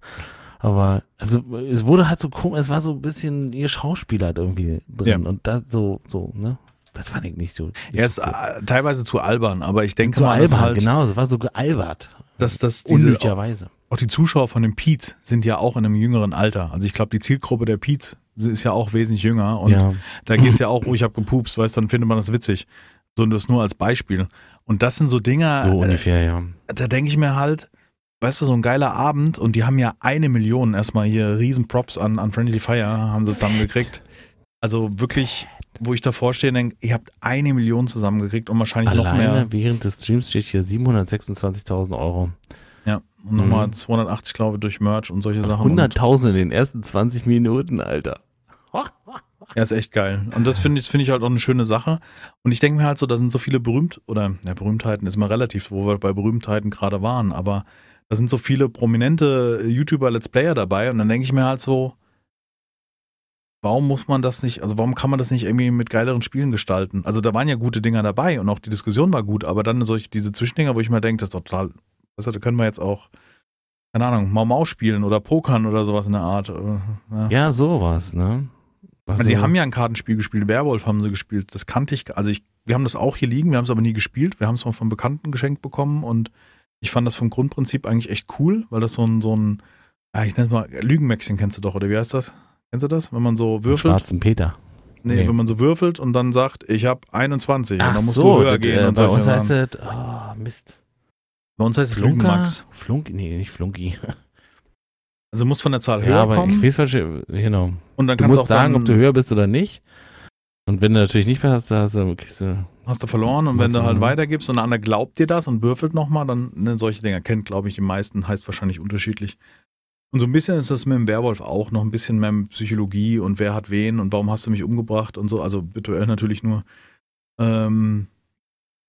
Aber also es wurde halt so komisch, es war so ein bisschen ihr Schauspieler halt irgendwie drin Ja. und das so, so, ne? Das fand ich nicht so. Nicht Er ist so äh, teilweise zu albern, aber ich denke so mal, dass albern, halt, genau, es war so gealbert. dass das diese, Unnötigerweise. Auch die Zuschauer von den Peets sind ja auch in einem jüngeren Alter. Also ich glaube, die Zielgruppe der Peets ist ja auch wesentlich jünger und ja. da geht's ja auch, oh, ich habe gepupst, weißt dann findet man das witzig. So das nur als Beispiel. Und das sind so Dinger, So äh, ungefähr, ja. da denke ich mir halt, weißt du, so ein geiler Abend und die haben ja eine Million erstmal hier riesen Props an, an Friendly Fire, haben sie zusammengekriegt. Also wirklich, wo ich davor stehe und denke, ihr habt eine Million zusammengekriegt und wahrscheinlich noch Alleine mehr. während des Streams steht hier 726.000 Euro. Und nochmal Mhm. 280, glaube ich, durch Merch und solche Sachen. Und, 100.000 in den ersten 20 Minuten, Alter. ja, ist echt geil. Und das finde ich, finde ich halt auch eine schöne Sache. Und ich denke mir halt so, da sind so viele berühmt, oder ja, Berühmtheiten ist mal relativ, wo wir bei Berühmtheiten gerade waren, aber da sind so viele prominente YouTuber, Let's Player dabei und dann denke ich mir halt so, warum muss man das nicht, also warum kann man das nicht irgendwie mit geileren Spielen gestalten? Also da waren ja gute Dinger dabei und auch die Diskussion war gut, aber dann solche, diese Zwischendinger, wo ich mir denke, das ist doch total, also da können wir jetzt auch, keine Ahnung, Mau Mau spielen oder Pokern oder sowas in der Art. äh, Ja. Ja, sowas, ne? Was Also sie haben ja ein Kartenspiel gespielt, Werwolf haben sie gespielt. Das kannte ich, also ich, wir haben das auch hier liegen, wir haben es aber nie gespielt. Wir haben es mal von Bekannten geschenkt bekommen und ich fand das vom Grundprinzip eigentlich echt cool, weil das so ein, so ein, ich nenne es mal, Lügenmäxchen kennst du doch, oder wie heißt das? Kennst du das? Wenn man so würfelt? Schwarzen Peter. Nee, nee. wenn man so würfelt und dann sagt, ich habe 21 und Ach dann musst so, du höher das, gehen äh, und bei uns heißt das, oh, Mist. Bei uns heißt es Flunker? Lügenmax. Flunky? Nee, nicht Flunky. Also muss von der Zahl höher Ja, aber kommen. ich weiß, genau. und dann Du kannst musst auch sagen, ob du höher bist oder nicht. Und wenn du natürlich nicht mehr hast, dann hast du, kriegst du. hast du verloren. Und wenn du halt weitergibst und der andere glaubt dir das und würfelt nochmal, dann ne, solche Dinger kennt, glaube ich, die meisten, heißt wahrscheinlich unterschiedlich. Und so ein bisschen ist das mit dem Werwolf auch noch ein bisschen mehr mit Psychologie und wer hat wen und warum hast du mich umgebracht und so, also virtuell natürlich nur. Ähm,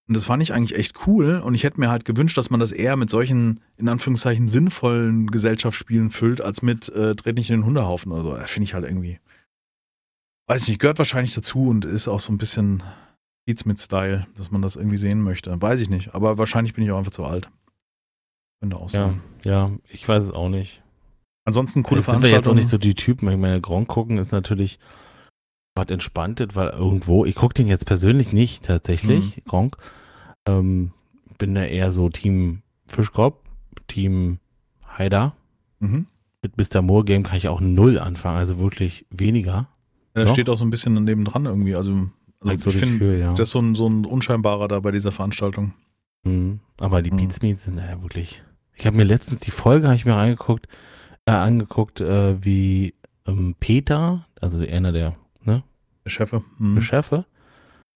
und das fand ich eigentlich echt cool und ich hätte mir halt gewünscht, dass man das eher mit solchen, in Anführungszeichen, sinnvollen Gesellschaftsspielen füllt, als mit äh, Dreht nicht in den Hundehaufen oder so. Das Finde ich halt irgendwie. Weiß ich nicht, gehört wahrscheinlich dazu und ist auch so ein bisschen Beats mit Style, dass man das irgendwie sehen möchte. Weiß ich nicht, aber wahrscheinlich bin ich auch einfach zu alt. Könnte auch Ja, sein. ja, ich weiß es auch nicht. Ansonsten coole jetzt sind wir jetzt auch nicht so die Typen. Ich meine, Gronk gucken ist natürlich was entspanntet, weil irgendwo, ich gucke den jetzt persönlich nicht tatsächlich, Mhm. Gronk. Ähm, bin da eher so Team Fischkopf, Team Haider. Mhm. Mit Mr. Moore Game kann ich auch null anfangen, also wirklich weniger. Ja, Doch. steht auch so ein bisschen daneben dran irgendwie. Also, also so ich das finde, ja. das ist so ein, so ein unscheinbarer da bei dieser Veranstaltung. Mhm. Aber die Mhm. Beats Meets sind ja wirklich. Ich habe mir letztens die Folge habe ich mir angeguckt, äh, angeguckt, äh, wie ähm, Peter, also einer der Der Chefe. Mhm. Chefe,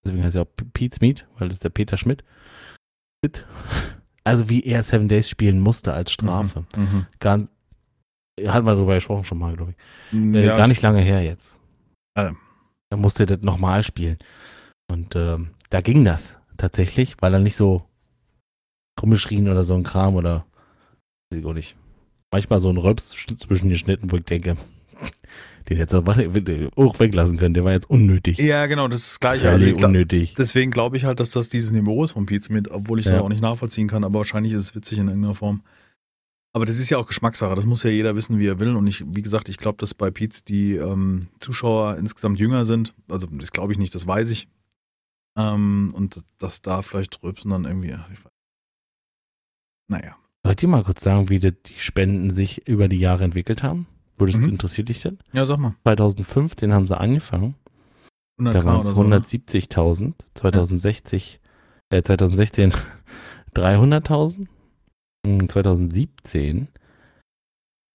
deswegen heißt er auch Pete's Meat, weil das ist der Peter Schmidt. Also wie er Seven Days spielen musste als Strafe. Mhm. Gar, hat mal drüber gesprochen schon mal, glaube ich. Mhm. Äh, Ja, gar nicht lange her jetzt. Ah. Da musste er das nochmal spielen. Und ähm, da ging das tatsächlich, weil er nicht so rumgeschrien oder so ein Kram oder weiß ich auch nicht. Manchmal so ein Röps zwischen den Schnitten, wo ich denke, den hätte auch weglassen können, der war jetzt unnötig. Ja, genau, das ist das Gleiche. Also Völlig ich glaub, unnötig. deswegen glaube ich halt, dass das dieses Niveau ist von Pete Smith, obwohl ich Ja. das auch nicht nachvollziehen kann, aber wahrscheinlich ist es witzig in irgendeiner Form. Aber das ist ja auch Geschmackssache, das muss ja jeder wissen, wie er will. Und ich, wie gesagt, ich glaube, dass bei Pete's die ähm, Zuschauer insgesamt jünger sind. Also das glaube ich nicht, das weiß ich. Ähm, und dass da vielleicht Röpsen dann irgendwie. Naja. Soll ich dir mal kurz sagen, wie die Spenden sich über die Jahre entwickelt haben? Würdest Mhm. interessiert dich denn? Ja, sag mal. 2015 haben sie angefangen. 100 Da waren es oder so, ne? 170.000, 2060, äh, 2016 300.000, mm, 2017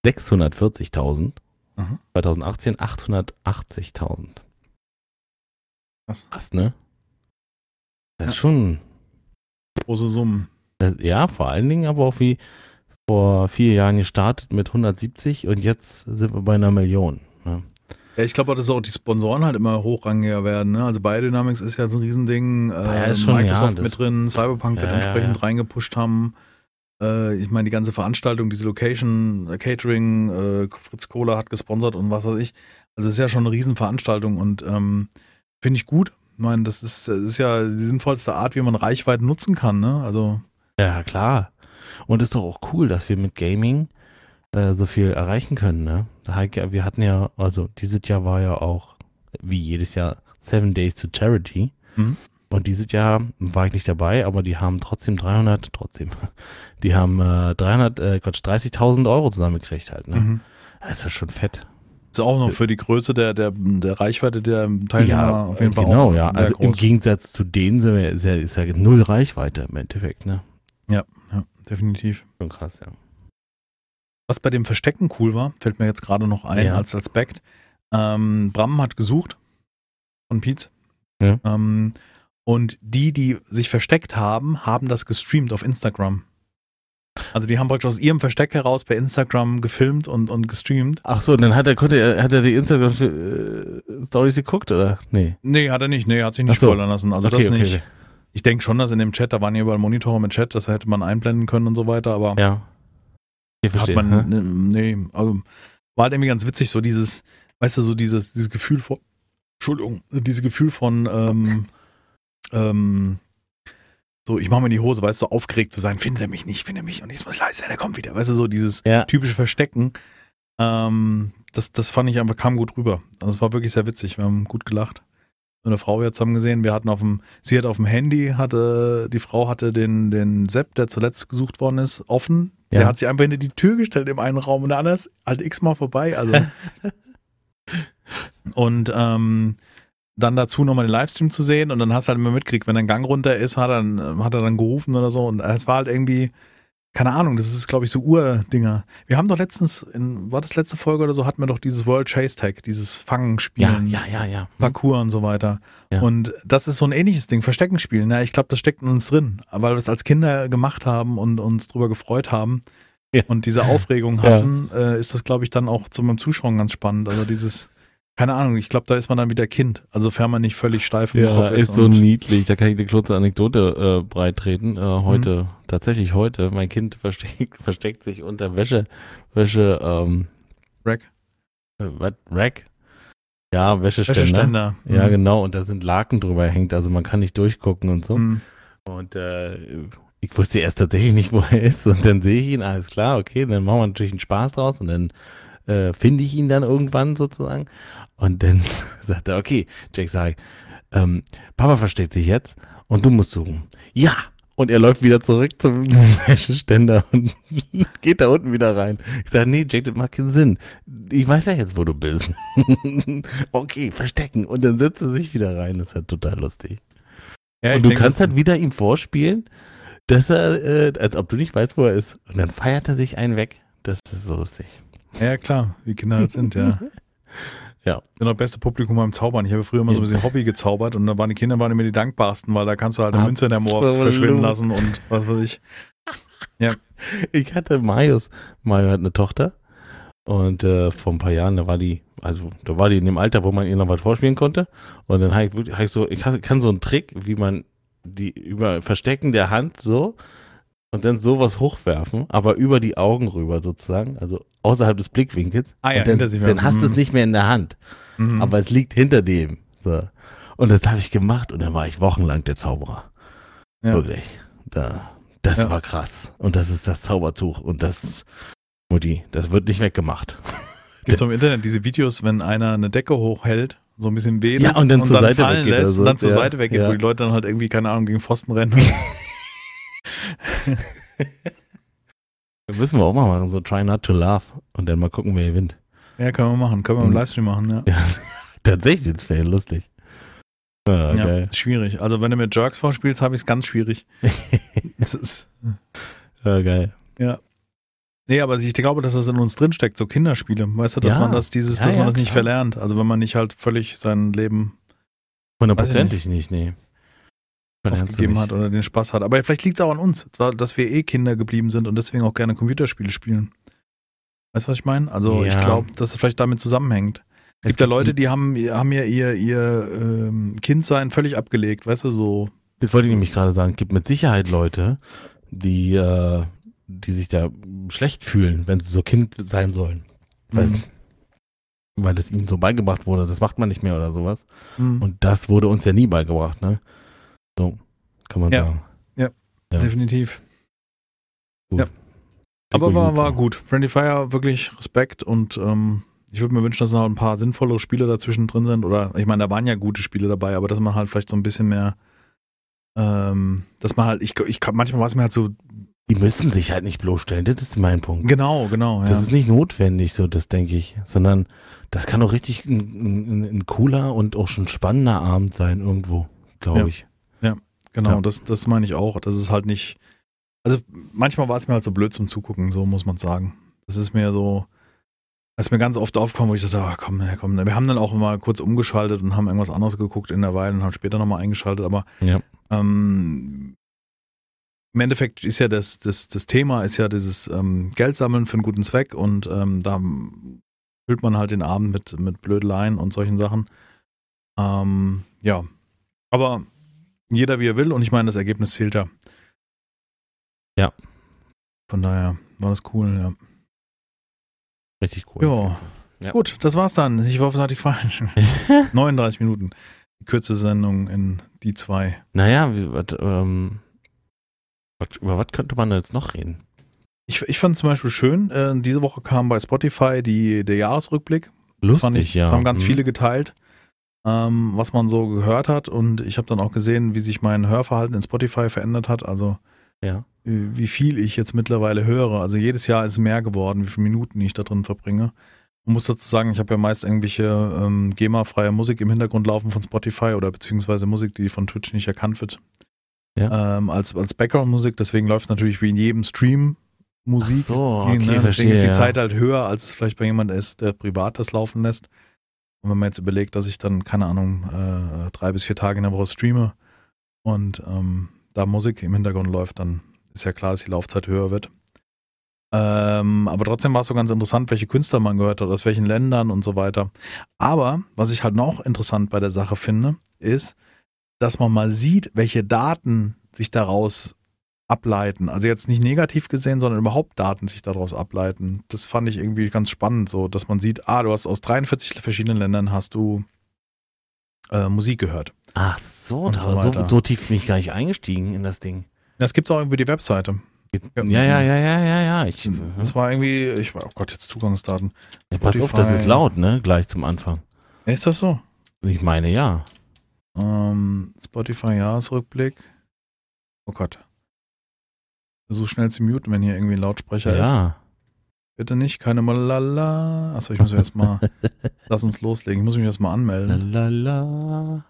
640.000, Aha. 2018 880.000. Krass. Krass, ne? Das ist Ja. schon, Große Summen. das, ja, vor allen Dingen aber auch wie vor vier Jahren gestartet mit 170 und jetzt sind wir bei einer Million. Ne? Ja, ich glaube dass auch die Sponsoren halt immer hochrangiger werden. Ne? Also Biodynamics ist ja so ein Riesending. Äh, Ja, ist schon, Microsoft ja, mit drin, Cyberpunk wird entsprechend reingepusht haben. Äh, ich meine, die ganze Veranstaltung, diese Location, äh, Catering, äh, Fritz Kohler hat gesponsert und was weiß ich. Also es ist ja schon eine Riesenveranstaltung und ähm, finde ich gut. Ich meine, das ist, das ist ja die sinnvollste Art, wie man Reichweite nutzen kann. Ne? Also Ja, klar. Und ist doch auch cool, dass wir mit Gaming äh, so viel erreichen können, ne? Wir hatten ja, also dieses Jahr war ja auch, wie jedes Jahr, Seven Days to Charity. Mhm. Und dieses Jahr war ich nicht dabei, aber die haben trotzdem 300, trotzdem, die haben äh, 300, äh, Quatsch, 30.000 Euro zusammengekriegt halt, ne? mhm. Das ist ja schon fett. ist auch noch für die Größe der, der, der Reichweite der Teilnehmer auf jeden Fall genau, ja. Also im groß. Gegensatz zu denen sind wir, ist ja, ist ja null Reichweite im Endeffekt, ne? Ja, ja, definitiv. Schon krass, ja. Was bei dem Verstecken cool war, fällt mir jetzt gerade noch ein Ja. als Aspekt. Ähm, Bram hat gesucht von Pietz. Ja. Ähm, und die, die sich versteckt haben, haben das gestreamt auf Instagram. Also die haben praktisch aus ihrem Versteck heraus per Instagram gefilmt und, und gestreamt. Ach so, dann hat er, konnte er, hat er die Instagram-Stories geguckt, oder? Nee. Nee, hat er nicht. Nee, hat sich nicht so. spoilern lassen. Also okay, das okay, nicht. Ich denke schon, dass in dem Chat, da waren ja überall Monitore mit Chat, das hätte man einblenden können und so weiter, aber Ja. Ich hat verstehe. man, ne? ne, nee, also war halt irgendwie ganz witzig, so dieses, weißt du, so dieses, dieses Gefühl von, Entschuldigung, dieses Gefühl von, ähm, ähm, so, ich mache mir in die Hose, weißt du, so aufgeregt zu sein, finde mich nicht, finde mich und jetzt muss ich leise sein, der kommt wieder, weißt du, so dieses Ja. typische Verstecken, ähm, das, das fand ich einfach, kam gut rüber. Also es war wirklich sehr witzig, wir haben gut gelacht. Mit einer Frau jetzt zusammen gesehen, wir hatten auf dem, sie hat auf dem Handy, hatte, die Frau hatte den, den Sepp, der zuletzt gesucht worden ist, offen. Der Ja. hat sich einfach hinter die Tür gestellt im einen Raum und der andere ist halt x-mal vorbei, also. und, ähm, dann dazu nochmal den Livestream zu sehen und dann hast du halt immer mitgekriegt, wenn ein Gang runter ist, hat er, dann- hat er dann gerufen oder so und es war halt irgendwie, keine Ahnung, das ist, glaube ich, so Urdinger. Wir haben doch letztens, in, war das letzte Folge oder so, hatten wir doch dieses World Chase Tag, dieses Fangen spielen, ja, ja, ja, ja. Hm. Parcours und so weiter. Ja. Und das ist so ein ähnliches Ding, Verstecken spielen. Ja, ich glaube, das steckt in uns drin, weil wir es als Kinder gemacht haben und uns drüber gefreut haben Ja. und diese Aufregung hatten, äh, ist das, glaube ich, dann auch zum Zuschauen ganz spannend. Also dieses, keine Ahnung, ich glaube, da ist man dann wieder Kind. Also, sofern man nicht völlig steif im Ja, Kopf ist. ist so niedlich. Da kann ich eine kurze Anekdote äh, breit treten. Äh, heute, tatsächlich heute, mein Kind versteckt, versteckt sich unter Wäsche, Wäsche, ähm, Rack. äh, was, Rack? Ja, Wäscheständer. Wäscheständer. Ja, Mhm. genau. Und da sind Laken drüber hängt, also man kann nicht durchgucken und so. Mhm. Und äh, ich wusste erst tatsächlich nicht, wo er ist. Und dann sehe ich ihn, alles klar, okay, dann machen wir natürlich einen Spaß draus und dann äh, finde ich ihn dann irgendwann sozusagen. Und dann sagt er, okay, Jake, sag ich, ähm, Papa versteht sich jetzt und du musst suchen. Ja! Und er läuft wieder zurück zum Wäscheständer und geht da unten wieder rein. Ich sage, nee, Jake, das macht keinen Sinn. Ich weiß ja jetzt, wo du bist. okay, verstecken. Und dann setzt er sich wieder rein. Das ist halt total lustig. Ja, und du kannst halt wieder ihm vorspielen, dass er, äh, als ob du nicht weißt, wo er ist. Und dann feiert er sich einen weg. Das ist so lustig. Ja, klar, wie Kinder halt sind, ja. Ja. Ich bin das beste Publikum beim Zaubern. Ich habe früher immer so ein bisschen Hobby gezaubert und da waren die Kinder waren immer die dankbarsten, weil da kannst du halt eine Münze in der Moor verschwinden lassen und was weiß ich. Ich hatte Marius. Mario hat eine Tochter. Und äh, vor ein paar Jahren, da war die, also da war die in dem Alter, wo man ihr noch was vorspielen konnte. Und dann habe ich, hab ich so, ich kann so einen Trick, wie man die über Verstecken der Hand so und dann sowas hochwerfen, aber über die Augen rüber sozusagen, also außerhalb des Blickwinkels. Ah ja, und dann, hinter sich dann hast du es nicht mehr in der Hand. Mhm. aber es liegt hinter dem. So. Und das habe ich gemacht und dann war ich wochenlang der Zauberer. Ja. Wirklich. Da, das Ja. war krass. Und das ist das Zaubertuch und das, Mutti, das wird nicht weggemacht. Gibt im Internet diese Videos, wenn einer eine Decke hochhält, so ein bisschen wedelt Ja, und dann zur Seite fallen lässt so. und dann zur Seite weggeht, wo die Leute dann halt irgendwie, keine Ahnung, gegen Pfosten rennen. Das müssen wir auch mal machen, so Try Not to Laugh und dann mal gucken, wer gewinnt. ja, können wir machen. Können wir im Mhm. Livestream machen, ja. Ja, tatsächlich, das wäre lustig. Ja, Ja, geil. ist schwierig. Also wenn du mir Jerks vorspielst, habe ich es ganz schwierig. Das ist, ja, geil. nee, aber ich glaube, dass das in uns drinsteckt, so Kinderspiele. Weißt du, dass Ja. man das, dieses, Ja, dass man ja, das nicht klar. verlernt. Also wenn man nicht halt völlig sein Leben Hundertprozentig nicht, nee. Aufgegeben hat oder den Spaß hat. Aber vielleicht liegt es auch an uns, dass wir eh Kinder geblieben sind und deswegen auch gerne Computerspiele spielen. Weißt du, was ich meine? Also ich Ja. glaube, dass es vielleicht damit zusammenhängt. Es gibt ja Leute, die haben, haben ja ihr, ihr ähm, Kindsein völlig abgelegt, weißt du, so. Das wollte ich nämlich gerade sagen. Es gibt mit Sicherheit Leute, die, äh, die sich da schlecht fühlen, wenn sie so Kind sein sollen. Weißt, Mhm. Weil es ihnen so beigebracht wurde, das macht man nicht mehr oder sowas. Mhm. Und das wurde uns ja nie beigebracht, ne? So, kann man Ja. sagen. Ja. Ja. Definitiv. Gut. Ja. Aber war, gut, war gut. Friendly Fire, wirklich Respekt und ähm, ich würde mir wünschen, dass noch ein paar sinnvolle Spiele dazwischen drin sind. Oder ich meine, da waren ja gute Spiele dabei, aber dass man halt vielleicht so ein bisschen mehr, ähm, dass man halt, ich, ich manchmal war es mir halt so, Die müssen sich halt nicht bloßstellen, das ist mein Punkt. genau, genau, Das ja. ist nicht notwendig, so das denke ich, sondern das kann auch richtig ein, ein, ein cooler und auch schon spannender Abend sein irgendwo, glaube Ja. ich. Genau, Ja. das, das meine ich auch. Das ist halt nicht. Also manchmal war es mir halt so blöd zum Zugucken, so muss man sagen. Das ist mir so. Das ist mir ganz oft aufgekommen, wo ich dachte, ah, komm, komm. Wir haben dann auch mal kurz umgeschaltet und haben irgendwas anderes geguckt in der Weile und haben später nochmal eingeschaltet, aber Ja. ähm, im Endeffekt ist ja das, das, das Thema ist ja dieses ähm, Geld sammeln für einen guten Zweck und ähm, da füllt man halt den Abend mit, mit Blödeleien und solchen Sachen. Ähm, ja, aber jeder wie er will und ich meine, das Ergebnis zählt ja. Ja. Von daher war das cool, ja. Richtig cool. Ja. Ja. Gut, das war's dann. Ich hoffe, es hat dich gefallen. 39 Minuten. Die kürzeste Sendung in die zwei. Naja, wie, wat, ähm, wat, über was könnte man da jetzt noch reden? Ich, ich fand zum Beispiel schön, äh, diese Woche kam bei Spotify die, der Jahresrückblick. Das Lustig, fand ich, ja. haben ganz Hm. viele geteilt, ähm, was man so gehört hat. Und ich habe dann auch gesehen, wie sich mein Hörverhalten in Spotify verändert hat. Also Ja. wie viel ich jetzt mittlerweile höre. Also jedes Jahr ist mehr geworden, wie viele Minuten ich da drin verbringe. Man muss dazu sagen, ich habe ja meist irgendwelche ähm, GEMA-freie Musik im Hintergrund laufen von Spotify oder beziehungsweise Musik, die von Twitch nicht erkannt wird. Ja. Ähm, als, als Background-Musik, deswegen läuft natürlich wie in jedem Stream Musik. so, die, okay, ne? Deswegen verstehe, ist die ja. Zeit halt höher, als es vielleicht bei jemandem ist, der privat das laufen lässt. Und wenn man jetzt überlegt, dass ich dann, keine Ahnung, äh, drei bis vier Tage in der Woche streame und ähm, da Musik im Hintergrund läuft, dann ist ja klar, dass die Laufzeit höher wird. Ähm, aber trotzdem war es so ganz interessant, welche Künstler man gehört hat, aus welchen Ländern und so weiter. Aber was ich halt noch interessant bei der Sache finde, ist, dass man mal sieht, welche Daten sich daraus ableiten. Also jetzt nicht negativ gesehen, sondern überhaupt Daten sich daraus ableiten. Das fand ich irgendwie ganz spannend, so dass man sieht, ah, du hast aus 43 verschiedenen Ländern hast du äh, Musik gehört. Ach so, da so war so, so tief bin ich gar nicht eingestiegen in das Ding. Das gibt's auch über die Webseite. Ja, ja, ja, ja, ja, ja. Ich, Das war irgendwie, ich war, oh Gott, jetzt Zugangsdaten. ja, pass auf, das ist laut, ne? Gleich zum Anfang. Ist das so? Ich meine, ja. Ähm, Spotify Jahresrückblick. Oh Gott. So schnell zu muten, wenn hier irgendwie ein Lautsprecher ist. Ja. Bitte nicht, keine Malala. Achso, ich muss jetzt mal, lass uns loslegen. Ich muss mich jetzt mal anmelden. Lalala.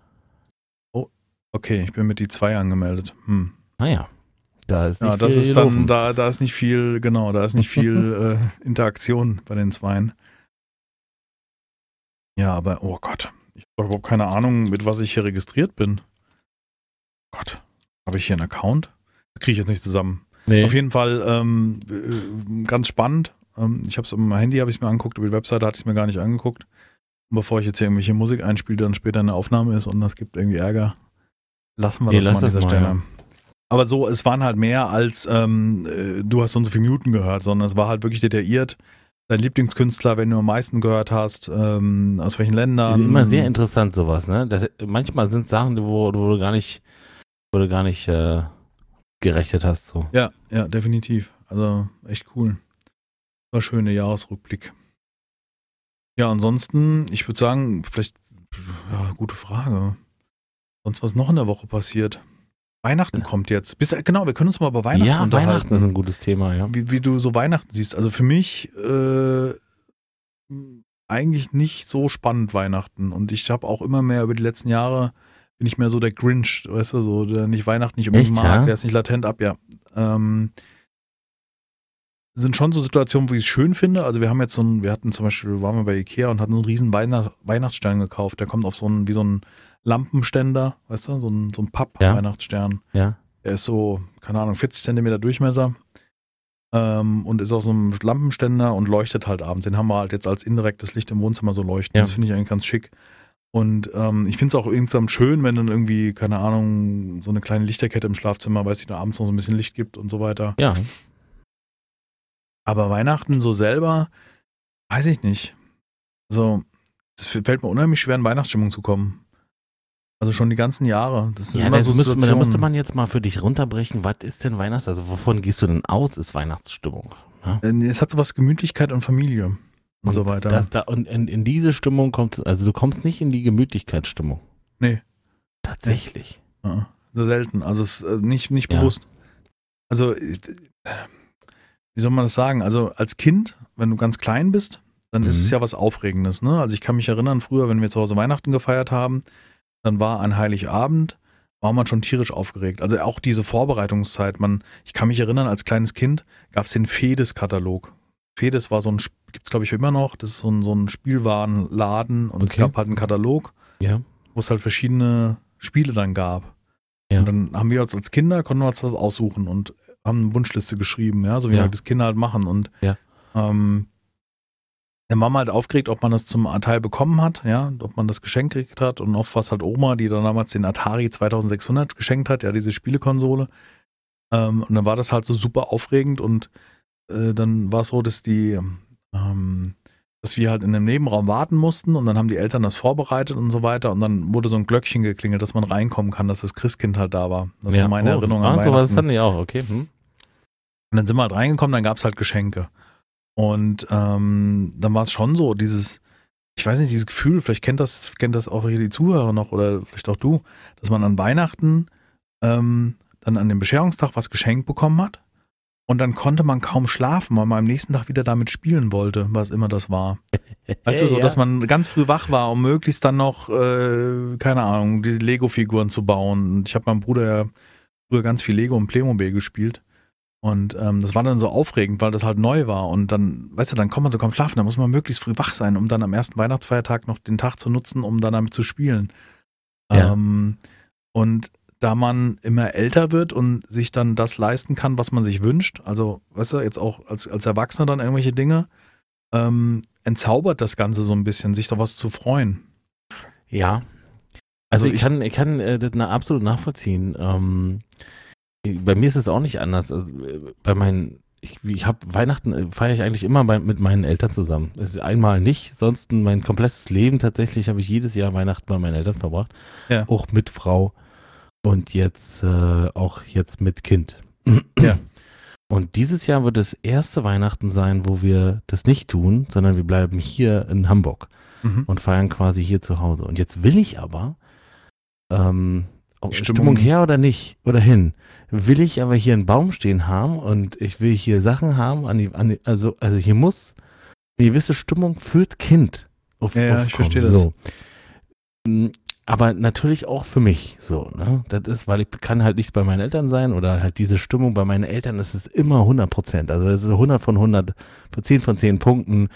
Okay, ich bin mit die zwei angemeldet. Hm. Naja. Da ist nicht Ja, das viel ist dann, da, da ist nicht viel, genau, da ist nicht viel äh, Interaktion bei den Zweien. Ja, aber, oh Gott, ich habe überhaupt keine Ahnung, mit was ich hier registriert bin. Gott, habe ich hier einen Account? Kriege ich jetzt nicht zusammen. Nee. Auf jeden Fall ähm, äh, ganz spannend. Ähm, ich habe es am Handy, habe ich mir angeguckt, über die Webseite hatte ich es mir gar nicht angeguckt. Und bevor ich jetzt hier irgendwelche Musik einspiele, dann später eine Aufnahme ist und das gibt irgendwie Ärger, lassen wir Nee, das mal lass an dieser mal, Stelle. ja. Aber so, es waren halt mehr als ähm, äh, du hast so und so viele Minuten gehört, sondern es war halt wirklich detailliert. Dein Lieblingskünstler, wenn du am meisten gehört hast, ähm, aus welchen Ländern. Immer sehr interessant sowas, ne? Das, manchmal sind es Sachen, wo, wo du gar nicht, wo du gar nicht äh, gerechnet hast. So. Ja, ja, definitiv. Also echt cool. War schöne Jahresrückblick. Ja, ansonsten, ich würde sagen, vielleicht, ja, gute Frage. Sonst was noch in der Woche passiert? Weihnachten Ja. kommt jetzt. Bis, genau, wir können uns mal über Weihnachten ja, unterhalten. Weihnachten ist ein gutes Thema, ja. wie, wie du so Weihnachten siehst. Also für mich äh, eigentlich nicht so spannend Weihnachten. Und ich habe auch immer mehr über die letzten Jahre bin ich mehr so der Grinch, weißt du, so der nicht Weihnachten nicht unbedingt mag, ja? der ist nicht latent ab, ja. Ähm, sind schon so Situationen, wo ich es schön finde. Also wir haben jetzt so ein, wir hatten zum Beispiel, waren wir bei Ikea und hatten so einen riesen Weihnacht, Weihnachtsstern gekauft. Der kommt auf so einen, wie so ein Lampenständer, weißt du, so ein, so ein Papp-Weihnachtsstern. Ja. Der ist so, keine Ahnung, 40 Zentimeter Durchmesser ähm, und ist auf so einem Lampenständer und leuchtet halt abends. Den haben wir halt jetzt als indirektes Licht im Wohnzimmer so leuchten. Ja. Das finde ich eigentlich ganz schick. Und ähm, ich finde es auch insgesamt schön, wenn dann irgendwie, keine Ahnung, so eine kleine Lichterkette im Schlafzimmer, weiß ich, da abends noch so ein bisschen Licht gibt und so weiter. Ja. Aber Weihnachten so selber, weiß ich nicht. Also, es fällt mir unheimlich schwer, in Weihnachtsstimmung zu kommen. Also schon die ganzen Jahre. Das ist Ja, immer so müsste, man- da müsste man jetzt mal für dich runterbrechen. Was ist denn Weihnachts? Also wovon gehst du denn aus, ist Weihnachtsstimmung? Nee, Es hat so was Gemütlichkeit und Familie und, so weiter. Das, da, und in, in diese Stimmung kommt, also du kommst nicht in die Gemütlichkeitsstimmung. Nee. Tatsächlich. Ja, so selten. Also es ist äh, nicht, nicht Ja. bewusst. Also, äh, wie soll man das sagen? Also als Kind, wenn du ganz klein bist, dann ist Mhm. es ja was Aufregendes. Ne? Also ich kann mich erinnern, früher, wenn wir zu Hause Weihnachten gefeiert haben, dann war an Heiligabend, war man schon tierisch aufgeregt. Also auch diese Vorbereitungszeit. Man, ich kann mich erinnern, als kleines Kind gab es den Fedes-Katalog. Fedes war so ein, gibt es glaube ich immer noch, das ist so ein, so ein Spielwarenladen und es Okay. gab halt einen Katalog Ja. wo es halt verschiedene Spiele dann gab. Ja. Und dann haben wir uns als Kinder, konnten wir uns das aussuchen und haben eine Wunschliste geschrieben, ja, so wie Ja. halt das Kinder halt machen. Und Ja. ähm, dann war man halt aufgeregt, ob man das zum Teil bekommen hat, ja, ob man das Geschenk gekriegt hat und oft war es halt Oma, die dann damals den Atari 2600 geschenkt hat, ja, diese Spielekonsole. Ähm, und dann war das halt so super aufregend und äh, dann war es so, dass die, ähm, dass wir halt in einem Nebenraum warten mussten und dann haben die Eltern das vorbereitet und so weiter und dann wurde so ein Glöckchen geklingelt, dass man reinkommen kann, dass das Christkind halt da war. Das ist so meine oh, Erinnerung ah, an sowas hatten die auch, okay. Hm. Und dann sind wir halt reingekommen, dann gab es halt Geschenke. Und ähm, dann war es schon so, dieses, ich weiß nicht, dieses Gefühl, vielleicht kennt das, kennt das auch hier die Zuhörer noch oder vielleicht auch du, dass man an Weihnachten ähm, dann an dem Bescherungstag was geschenkt bekommen hat. Und dann konnte man kaum schlafen, weil man am nächsten Tag wieder damit spielen wollte, was immer das war. Weißt du, so, ja. dass man ganz früh wach war, um möglichst dann noch, äh, keine Ahnung, die Lego-Figuren zu bauen. Und ich habe meinem Bruder ja früher ganz viel Lego und Playmobil gespielt. Und ähm, das war dann so aufregend, weil das halt neu war. Und dann, weißt du, dann kommt man so kaum schlafen, da muss man möglichst früh wach sein, um dann am ersten Weihnachtsfeiertag noch den Tag zu nutzen, um dann damit zu spielen. Ja. Ähm, und da man immer älter wird und sich dann das leisten kann, was man sich wünscht, also, weißt du, jetzt auch als, als Erwachsener dann irgendwelche Dinge, ähm, entzaubert das Ganze so ein bisschen, sich da was zu freuen. Ja. Also, also ich, ich, kann, ich kann äh, das absolut nachvollziehen. Ähm, bei mir ist es auch nicht anders. Also, bei meinen, ich, ich habe Weihnachten äh, feiere ich eigentlich immer bei, mit meinen Eltern zusammen. Es ist einmal nicht, sonst mein komplettes Leben tatsächlich habe ich jedes Jahr Weihnachten bei meinen Eltern verbracht. Ja. Auch mit Frau und jetzt äh, auch jetzt mit Kind. Ja. Und dieses Jahr wird das erste Weihnachten sein, wo wir das nicht tun, sondern wir bleiben hier in Hamburg mhm. und feiern quasi hier zu Hause. Und jetzt will ich aber, ähm, Stimmung. Stimmung her oder nicht, oder hin, will ich aber hier einen Baum stehen haben und ich will hier Sachen haben, an die, an die, also, also hier muss eine gewisse Stimmung führt Kind auf, ja, ja ich verstehe das. So. Aber natürlich auch für mich so, ne? Das ist, weil ich kann halt nicht bei meinen Eltern sein oder halt diese Stimmung bei meinen Eltern, das ist immer 100 Prozent. Also das ist 100 von 100, 10 von 10 Punkten.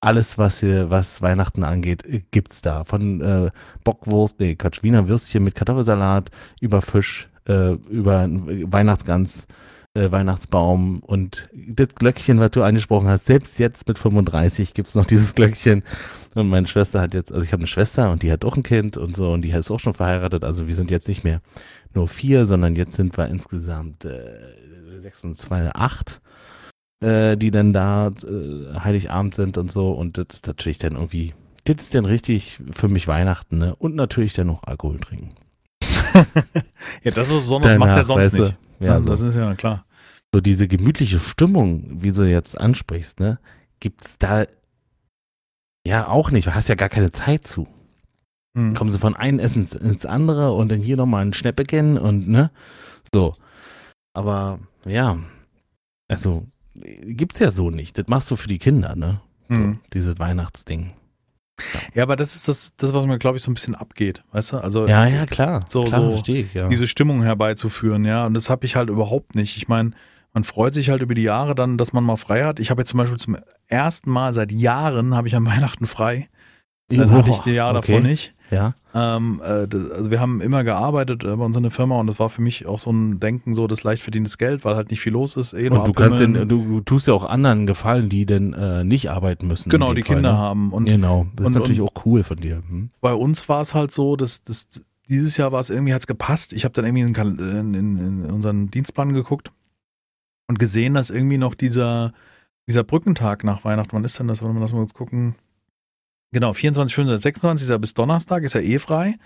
Alles, was hier, was Weihnachten angeht, äh, gibt's da. Von äh, Bockwurst, nee, Quatsch, Wiener Würstchen mit Kartoffelsalat, über Fisch, äh, über Weihnachtsgans, äh, Weihnachtsbaum und das Glöckchen, was du angesprochen hast, selbst jetzt mit 35 gibt's noch dieses Glöckchen. Und meine Schwester hat jetzt, also ich habe eine Schwester und die hat auch ein Kind und so und die ist auch schon verheiratet. Also wir sind jetzt nicht mehr nur vier, sondern jetzt sind wir insgesamt äh, sechs und zwei, acht, äh, die dann da äh, Heiligabend sind und so. Und das ist natürlich dann irgendwie, das ist dann richtig für mich Weihnachten, ne? Und natürlich dann noch Alkohol trinken. ja, das ist besonders Danach, machst du ja sonst weißt du, nicht. Ja, ja so. das ist ja klar. So diese gemütliche Stimmung, wie du jetzt ansprichst, ne? Gibt's da ja, auch nicht. Du hast ja gar keine Zeit zu. Hm. Kommen sie von einem Essen ins andere und dann hier nochmal ein Schnäppchen und ne? So. Aber ja, also gibt's ja so nicht. Das machst du für die Kinder, ne? So, dieses Weihnachtsding. Ja. ja, aber das ist das, das was mir, glaube ich, so ein bisschen abgeht, weißt du? Also ja, ja, klar. So, klar, so ich, ja. diese Stimmung herbeizuführen, ja. Und das habe ich halt überhaupt nicht. Ich meine, man freut sich halt über die Jahre dann, dass man mal frei hat. Ich habe jetzt zum Beispiel zum ersten Mal seit Jahren habe ich an Weihnachten frei. Dann hatte ich die Jahre okay. davor nicht. Ja. Ähm, äh, also wir haben immer gearbeitet äh, bei uns in der Firma und das war für mich auch so ein Denken, so das leicht verdientes Geld, weil halt nicht viel los ist. Eh und du kannst den, du, tust ja auch anderen gefallen, die denn äh, nicht arbeiten müssen. Genau, die Fall, Kinder ne? haben. Und, genau, das und, ist natürlich auch cool von dir. Hm? Bei uns war es halt so, dass, dass dieses Jahr war es irgendwie, hat es gepasst. Ich habe dann irgendwie in, in, in unseren Dienstplan geguckt und gesehen, dass irgendwie noch dieser, dieser Brückentag nach Weihnachten, wann ist denn das? Wollen wir das mal kurz gucken? Genau, 24, 25, 26 ist ja bis Donnerstag, ist ja eh frei.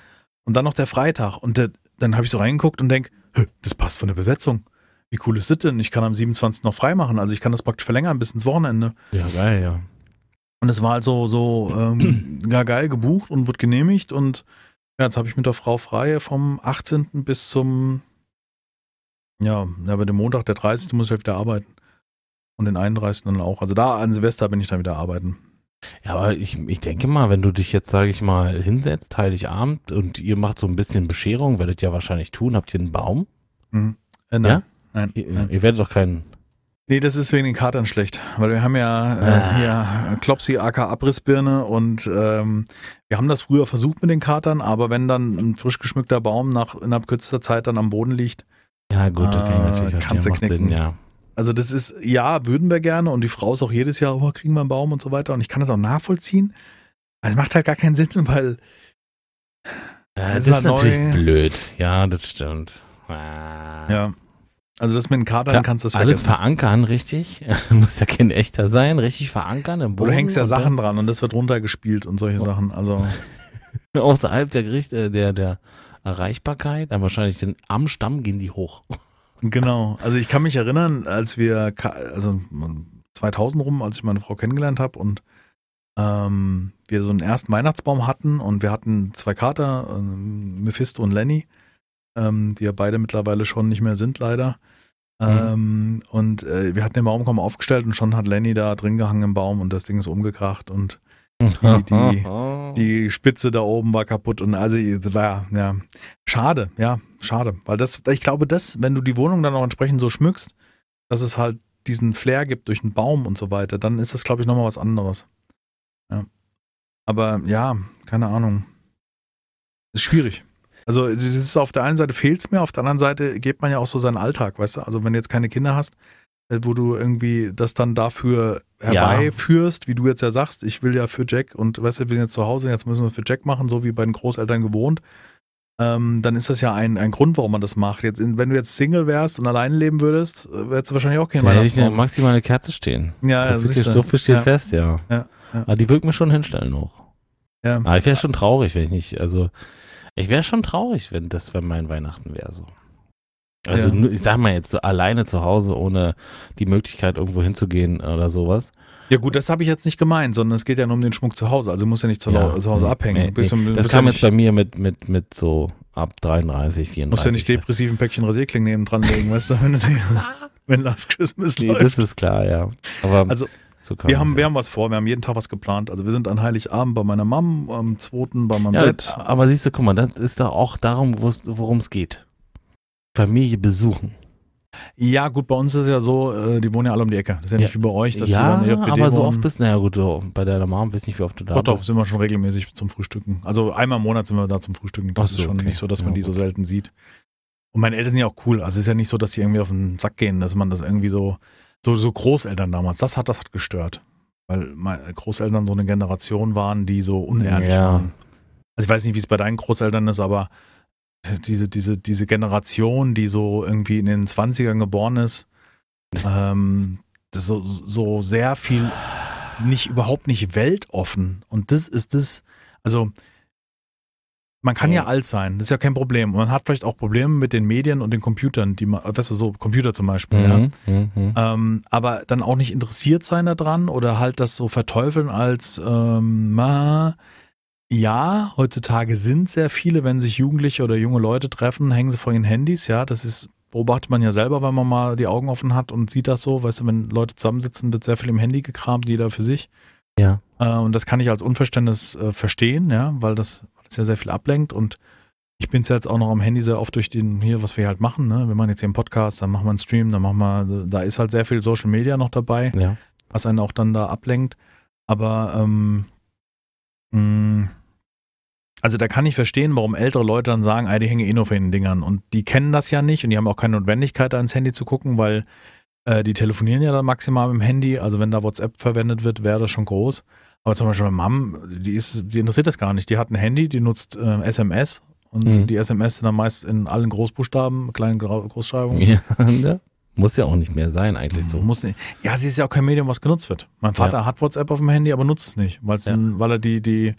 Und dann noch der Freitag. Und der, dann habe ich so reingeguckt und denke, das passt von der Besetzung. Wie cool ist das denn? Ich kann am 27. noch frei machen. Also ich kann das praktisch verlängern bis ins Wochenende. Ja, geil, ja. Und es war halt so, so ähm, ja, geil gebucht und wird genehmigt. Und ja, jetzt habe ich mit der Frau frei vom 18. bis zum ja, aber den Montag, der 30. muss ich halt wieder arbeiten. Und den 31. dann auch. Also da an Silvester bin ich dann wieder arbeiten. Ja, aber ich, ich denke mal, wenn du dich jetzt, sage ich mal, hinsetzt, Heiligabend und ihr macht so ein bisschen Bescherung, werdet ihr wahrscheinlich tun. Habt ihr einen Baum? Mhm. Äh, nein. Ja? Nein, ihr, nein. Ihr werdet doch keinen. Nee, das ist wegen den Katern schlecht, weil wir haben ja äh, ah. hier Klopsi AK Abrissbirne und ähm, wir haben das früher versucht mit den Katern, aber wenn dann ein frisch geschmückter Baum nach innerhalb kürzester Zeit dann am Boden liegt, ja, gut, das kann ich natürlich verstehen. Kannst du knicken. Sinn, ja. Also das ist, ja, würden wir gerne und die Frau ist auch jedes Jahr, oh, kriegen wir einen Baum und so weiter und ich kann das auch nachvollziehen. Also macht halt gar keinen Sinn, weil ja, das ist, halt natürlich neu. blöd. Ja, das stimmt. Ah. Ja. Also das mit den Kadern Klar, kannst du das Alles verankern, richtig? Muss ja kein echter sein, richtig verankern im Boden. Du hängst ja Sachen dran und das wird runtergespielt und solche oh. Sachen. Also außerhalb der Gerichte, der, der Erreichbarkeit, dann wahrscheinlich den, am Stamm gehen die hoch. Genau. Also ich kann mich erinnern, als wir, also 2000 rum, als ich meine Frau kennengelernt habe und ähm, wir so einen ersten Weihnachtsbaum hatten und wir hatten zwei Kater, äh, Mephisto und Lenny, ähm, die ja beide mittlerweile schon nicht mehr sind, leider. Mhm. Ähm, und äh, wir hatten den Baum kaum aufgestellt und schon hat Lenny da drin gehangen im Baum und das Ding ist umgekracht und die, die, die Spitze da oben war kaputt und also war ja schade, ja, schade, weil das, ich glaube, das, wenn du die Wohnung dann auch entsprechend so schmückst, dass es halt diesen Flair gibt durch einen Baum und so weiter, dann ist das, glaube ich, nochmal was anderes. Ja. Aber ja, keine Ahnung. ist schwierig. Also, das ist auf der einen Seite fehlt es mir, auf der anderen Seite geht man ja auch so seinen Alltag, weißt du? Also, wenn du jetzt keine Kinder hast, äh, wo du irgendwie das dann dafür herbeiführst, ja. wie du jetzt ja sagst, ich will ja für Jack und weißt du, wir sind jetzt zu Hause, jetzt müssen wir es für Jack machen, so wie bei den Großeltern gewohnt ähm, dann ist das ja ein, ein Grund, warum man das macht. Jetzt, wenn du jetzt Single wärst und alleine leben würdest, äh, wärst du wahrscheinlich auch kein ja, Weihnachtsbaum. Hätte ich maximal eine Kerze stehen. Ja, so, viel, so viel steht ja. fest, ja. ja, ja. Aber die würde mir schon hinstellen noch. Ja. Aber ich wäre schon traurig, wenn ich nicht, also ich wäre schon traurig, wenn das wenn mein Weihnachten wäre so. Also ja. ich sag mal jetzt so alleine zu Hause, ohne die Möglichkeit irgendwo hinzugehen oder sowas. Ja gut, das habe ich jetzt nicht gemeint, sondern es geht ja nur um den Schmuck zu Hause. Also muss ja nicht zu, ja, zu Hause nee, abhängen. Nee, bisschen, das kam ja jetzt bei mir mit, mit, mit so ab 33, 34. Musst ja nicht depressiv ein Päckchen Rasierklingen neben dran legen, weißt du, wenn, wenn Last Christmas nee, läuft. das ist klar, ja. Aber also, so wir, haben, wir haben was vor, wir haben jeden Tag was geplant. Also wir sind an Heiligabend bei meiner Mom, am 2. bei meinem ja, Bett. Aber siehst du, guck mal, das ist doch auch darum, worum es geht. Familie besuchen. Ja, gut, bei uns ist es ja so, äh, die wohnen ja alle um die Ecke. Das ist ja, ja. nicht wie bei euch, dass ja, sie dann JPD aber so oft bist, naja gut, bei deiner Mom weiß nicht, wie oft du da doch, bist. Doch, sind wir schon regelmäßig zum Frühstücken. Also einmal im Monat sind wir da zum Frühstücken. Das so, ist schon okay. nicht so, dass ja, man die gut. so selten sieht. Und meine Eltern sind ja auch cool. Also es ist ja nicht so, dass die irgendwie auf den Sack gehen, dass man das irgendwie so, so, so Großeltern damals, das hat, das hat gestört. Weil meine Großeltern so eine Generation waren, die so unehrlich ja. waren. Also ich weiß nicht, wie es bei deinen Großeltern ist, aber diese, diese, diese Generation, die so irgendwie in den 20ern geboren ist, ähm, das so, so sehr viel nicht, überhaupt nicht weltoffen. Und das ist das, also man kann ja alt sein, das ist ja kein Problem. Und man hat vielleicht auch Probleme mit den Medien und den Computern, die man, weißt du, so Computer zum Beispiel, mhm, ja. Mhm. Ähm, aber dann auch nicht interessiert sein daran oder halt das so verteufeln als ähm, ma, ja, heutzutage sind sehr viele, wenn sich Jugendliche oder junge Leute treffen, hängen sie vor ihren Handys, ja, das ist, beobachtet man ja selber, wenn man mal die Augen offen hat und sieht das so, weißt du, wenn Leute zusammensitzen, wird sehr viel im Handy gekramt, jeder für sich. Ja. Äh, und das kann ich als Unverständnis äh, verstehen, ja, weil das, weil das ja sehr viel ablenkt und ich bin es jetzt auch noch am Handy sehr oft durch den, hier, was wir halt machen, ne? Wir machen jetzt hier einen Podcast, dann machen wir einen Stream, dann machen wir, da ist halt sehr viel Social Media noch dabei, ja. was einen auch dann da ablenkt. Aber ähm, mh, mm, also da kann ich verstehen, warum ältere Leute dann sagen, ey, die hängen eh nur für den Dingern. Und die kennen das ja nicht und die haben auch keine Notwendigkeit, da ins Handy zu gucken, weil äh, die telefonieren ja dann maximal mit dem Handy. Also wenn da WhatsApp verwendet wird, wäre das schon groß. Aber zum Beispiel meine Mom, die, ist, die interessiert das gar nicht. Die hat ein Handy, die nutzt äh, SMS und mhm. die SMS sind dann meist in allen Großbuchstaben, kleinen Großschreibungen. Ja, ne? Muss ja auch nicht mehr sein, eigentlich so. Muss nicht. Ja, sie ist ja auch kein Medium, was genutzt wird. Mein Vater ja. hat WhatsApp auf dem Handy, aber nutzt es nicht, ja. weil er die, die,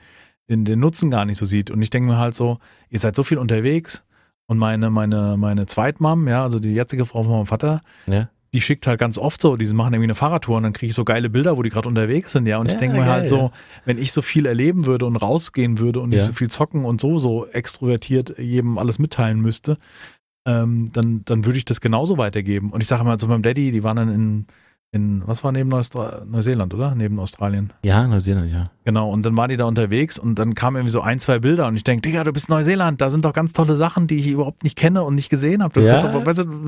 den, den Nutzen gar nicht so sieht. Und ich denke mir halt so, ihr seid so viel unterwegs und meine, meine, meine Zweitmam, ja, also die jetzige Frau von meinem Vater, ja. die schickt halt ganz oft so, die machen irgendwie eine Fahrradtour und dann kriege ich so geile Bilder, wo die gerade unterwegs sind, ja. Und ja, ich denke mir halt so, wenn ich so viel erleben würde und rausgehen würde und nicht so viel zocken und so, so extrovertiert jedem alles mitteilen müsste, ähm, dann, dann würde ich das genauso weitergeben. Und ich sage mal zu meinem Daddy, die waren dann in in, was war neben Neuseeland, oder? Neben Australien. Ja, Neuseeland, ja. Genau, und dann waren die da unterwegs und dann kamen irgendwie so ein, zwei Bilder und ich denke, Digga, du bist Neuseeland, da sind doch ganz tolle Sachen, die ich überhaupt nicht kenne und nicht gesehen habe. Ja. Auch, weißt du,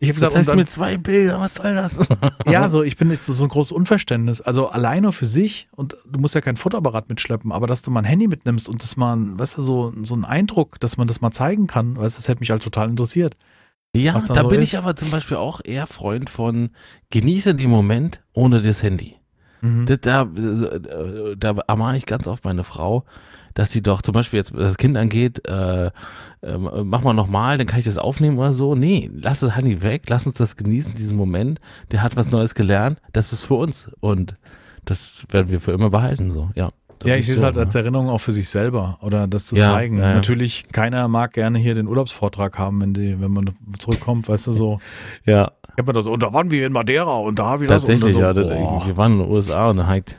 ich habe gesagt, das heißt mir zwei Bilder, was soll das? ja, so ich bin jetzt so ein großes Unverständnis. Also alleine für sich und du musst ja kein Fotoapparat mitschleppen, aber dass du mal ein Handy mitnimmst und das mal, weißt du, so, so ein Eindruck, dass man das mal zeigen kann, weißt du, das hätte mich halt total interessiert. Ja, da so bin ist. ich aber zum Beispiel auch eher Freund von genieße den Moment ohne das Handy. Mhm. Da, da, da ermahne ich ganz oft meine Frau, dass sie doch zum Beispiel jetzt das Kind angeht, äh, äh, mach mal nochmal, dann kann ich das aufnehmen oder so. Nee, lass das Handy weg, lass uns das genießen, diesen Moment. Der hat was Neues gelernt, das ist für uns und das werden wir für immer behalten, so, ja. Ja, ich sehe es halt als Erinnerung auch für sich selber oder das zu ja, zeigen. Ja, Natürlich, keiner mag gerne hier den Urlaubsvortrag haben, wenn die, wenn man zurückkommt, weißt du so. ja. Ich hab das, und da waren wir in Madeira und da wieder Tatsächlich, so. ja. Das, wir waren in den USA und dann hakt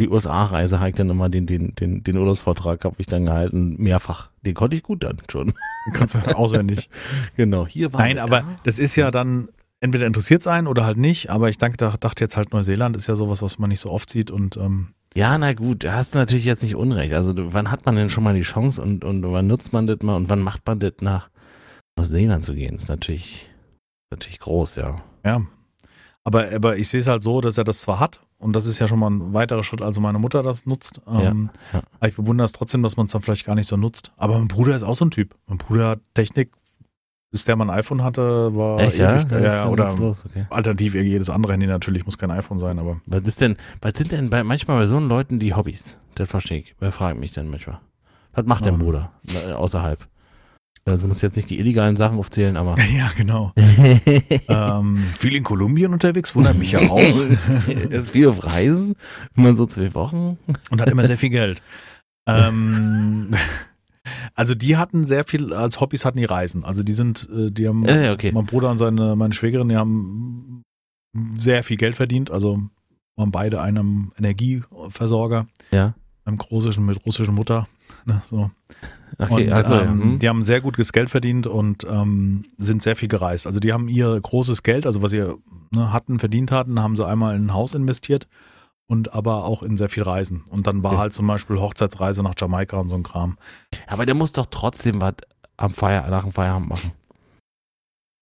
die USA-Reise ich dann immer den, den, den, den Urlaubsvortrag habe ich dann gehalten, mehrfach. Den konnte ich gut dann schon. Kannst du auswendig. genau, hier war Nein, aber da. das ist ja dann entweder interessiert sein oder halt nicht, aber ich dachte, dachte jetzt halt Neuseeland ist ja sowas, was man nicht so oft sieht und ähm, ja, na gut, da hast du natürlich jetzt nicht Unrecht. Also wann hat man denn schon mal die Chance und, und wann nutzt man das mal und wann macht man das nach Neuseeland zu gehen? ist natürlich, natürlich groß, ja. Ja. Aber, aber ich sehe es halt so, dass er das zwar hat und das ist ja schon mal ein weiterer Schritt, also meine Mutter das nutzt. Ähm, ja. Aber ich bewundere es trotzdem, dass man es dann vielleicht gar nicht so nutzt. Aber mein Bruder ist auch so ein Typ. Mein Bruder hat Technik, bis der mal ein iPhone hatte, war Echt, ja? ewig- ja, ja oder los, okay. alternativ jedes andere Handy natürlich, muss kein iPhone sein, aber Was ist denn, was sind denn bei, manchmal bei so Leuten die Hobbys? Das verstehe ich. Wer fragt mich denn manchmal? Was macht dein Ähm. Bruder äh, außerhalb? Also, du musst jetzt nicht die illegalen Sachen aufzählen, aber. ja, genau. ähm, viel in Kolumbien unterwegs, wundert mich ja auch. Viel auf Reisen, immer so zwei Wochen. und hat immer sehr viel Geld. Ähm, also die hatten sehr viel, als Hobbys hatten die Reisen. Also die sind, äh, die haben, Ja, okay. mein Bruder und seine, meine Schwägerin, die haben sehr viel Geld verdient. Also waren beide einem Energieversorger, Ja. einem großischen mit russischen Mutter. Ne, so. Okay, und, also, ähm, hm. Die haben sehr gutes Geld verdient und ähm, sind sehr viel gereist. Also die haben ihr großes Geld, also was sie ne, hatten, verdient hatten, haben sie einmal in ein Haus investiert und aber auch in sehr viel Reisen. Und dann war Okay. halt zum Beispiel Hochzeitsreise nach Jamaika und so ein Kram. aber der muss doch trotzdem was am Feier, nach dem Feierabend machen.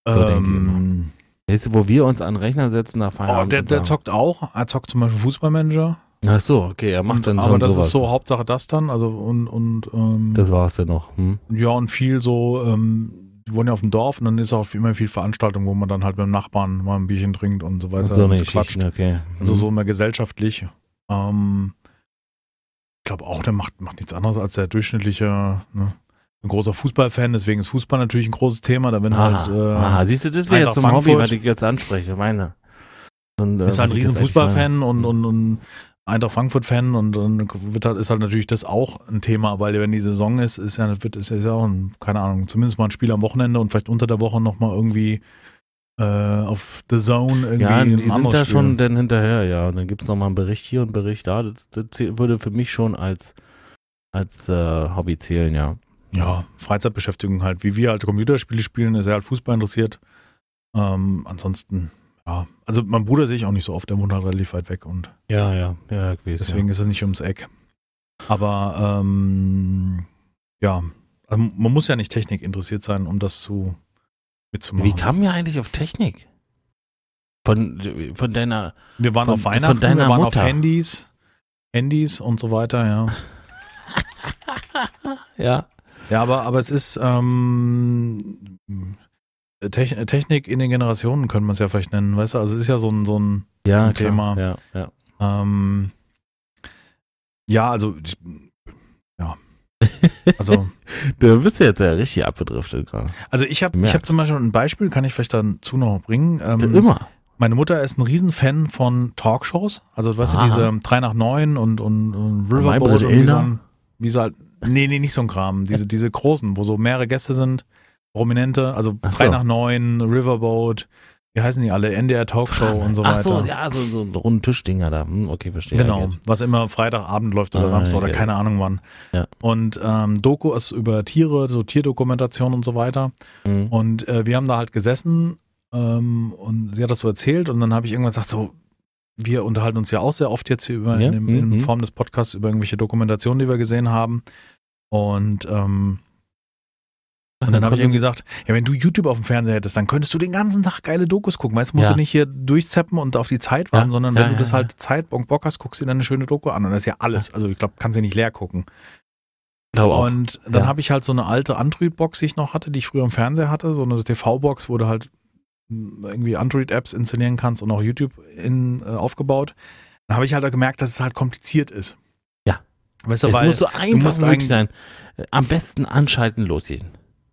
So ähm, du, wo wir uns an den Rechner setzen nach oh, Feierabend? der, und der sagen- zockt auch. Er zockt zum Beispiel Fußballmanager. Ach so, okay, er macht Und, dann aber das sowas. ist so Hauptsache das dann. Also und, und ähm, Das war's dann noch. Hm? ja, und viel so, ähm, die wohnen ja auf dem Dorf und dann ist auch immer viel Veranstaltung, wo man dann halt mit dem Nachbarn mal ein Bierchen trinkt und so weiter so und so quatscht. Geschichte, okay. Also so immer gesellschaftlich. Ähm, ich glaube auch, der macht, macht nichts anderes als der durchschnittliche, ne? ein großer Fußballfan, deswegen ist Fußball natürlich ein großes Thema. Da wenn Aha, halt, äh, aha, siehst du, das wäre jetzt zum Hobby, Frankfurt. was ich jetzt anspreche, meine. Und, äh, ist halt ein riesen Fußballfan und, und, und Eintracht Frankfurt-Fan und, und wird halt, ist halt natürlich das auch ein Thema, weil wenn die Saison ist, ist ja, wird, ist ja auch, ein, keine Ahnung, zumindest mal ein Spiel am Wochenende und vielleicht unter der Woche nochmal irgendwie äh, auf The Zone irgendwie Ja, ein die sind da Spiel. schon dann hinterher, ja. Und dann gibt's noch mal einen Bericht hier und einen Bericht da. Das, das würde für mich schon als, als äh, Hobby zählen, ja. ja, Freizeitbeschäftigung halt. Wie wir halt Computerspiele spielen, ist er halt Fußball interessiert. Ähm, ansonsten, ja, also mein Bruder sehe ich auch nicht so oft, der wohnt halt relativ weit weg und Ja, ja, ja, gewesen. deswegen ist es nicht ums Eck. Aber ähm, ja, also man muss ja nicht Technik interessiert sein, um das zu ja. mitzumachen. Wie kam mir eigentlich auf Technik? Von, von deiner, wir waren von- auf Weihnachten, von deiner wir waren Mutter? auf Handys, Handys und so weiter, ja. ja. Ja, aber, aber es ist ähm, Techn- Technik in den Generationen, könnte man es ja vielleicht nennen, weißt du? Also es ist ja so ein, so ein Ja, Ein klar. Thema. Ja, ja. ähm, ja, also ich, ja. Also, Du bist ja jetzt ja richtig abgedriftet gerade. also ich habe ich hab zum Beispiel ein Beispiel, kann ich vielleicht dazu noch bringen. Ähm, Immer. meine Mutter ist ein Riesenfan von Talkshows. Also, weißt du, Aha. diese 3 nach 9 und, und, und Riverboat und wie so, ein- wie so halt, nee, nee, nicht so ein Kram. Diese, diese großen, wo so mehrere Gäste sind, Prominente, also Ach 3 so. nach 9, Riverboat, wie heißen die alle? NDR Talkshow und so weiter. Ach so, ja, so, so ein runden Tischdinger da. Hm, okay, verstehe. Genau, get. was immer Freitagabend läuft oder Ah, Samstag oder ja. keine Ahnung wann. Ja. Und ähm, Doku ist über Tiere, so Tierdokumentation und so weiter. Hm. Und äh, wir haben da halt gesessen ähm, und sie hat das so erzählt und dann habe ich irgendwann gesagt, so, wir unterhalten uns ja auch sehr oft jetzt hier über Ja, in, dem- in mhm. Form des Podcasts über irgendwelche Dokumentationen, die wir gesehen haben. Und ähm, und dann habe ich irgendwie gesagt, ja, wenn du YouTube auf dem Fernseher hättest, dann könntest du den ganzen Tag geile Dokus gucken. Weißt du, musst Ja. du nicht hier durchzeppen und auf die Zeit warten, Ja, sondern ja, wenn du ja, das ja. halt Zeit, Bock, Bock hast, guckst du dir dann eine schöne Doku an. Und das ist ja alles. Also ich glaube, kannst du nicht leer gucken. Glaube auch. Und dann Ja. habe ich halt so eine alte Android-Box, die ich noch hatte, die ich früher im Fernseher hatte, so eine TV-Box, wo du halt mh, irgendwie Android-Apps installieren kannst und auch YouTube in, äh, aufgebaut. Dann habe ich halt auch gemerkt, dass es halt kompliziert ist. Ja. Weißt du, weil, muss so einfach musst möglich eigentlich- sein. Am besten anschalten, losgehen.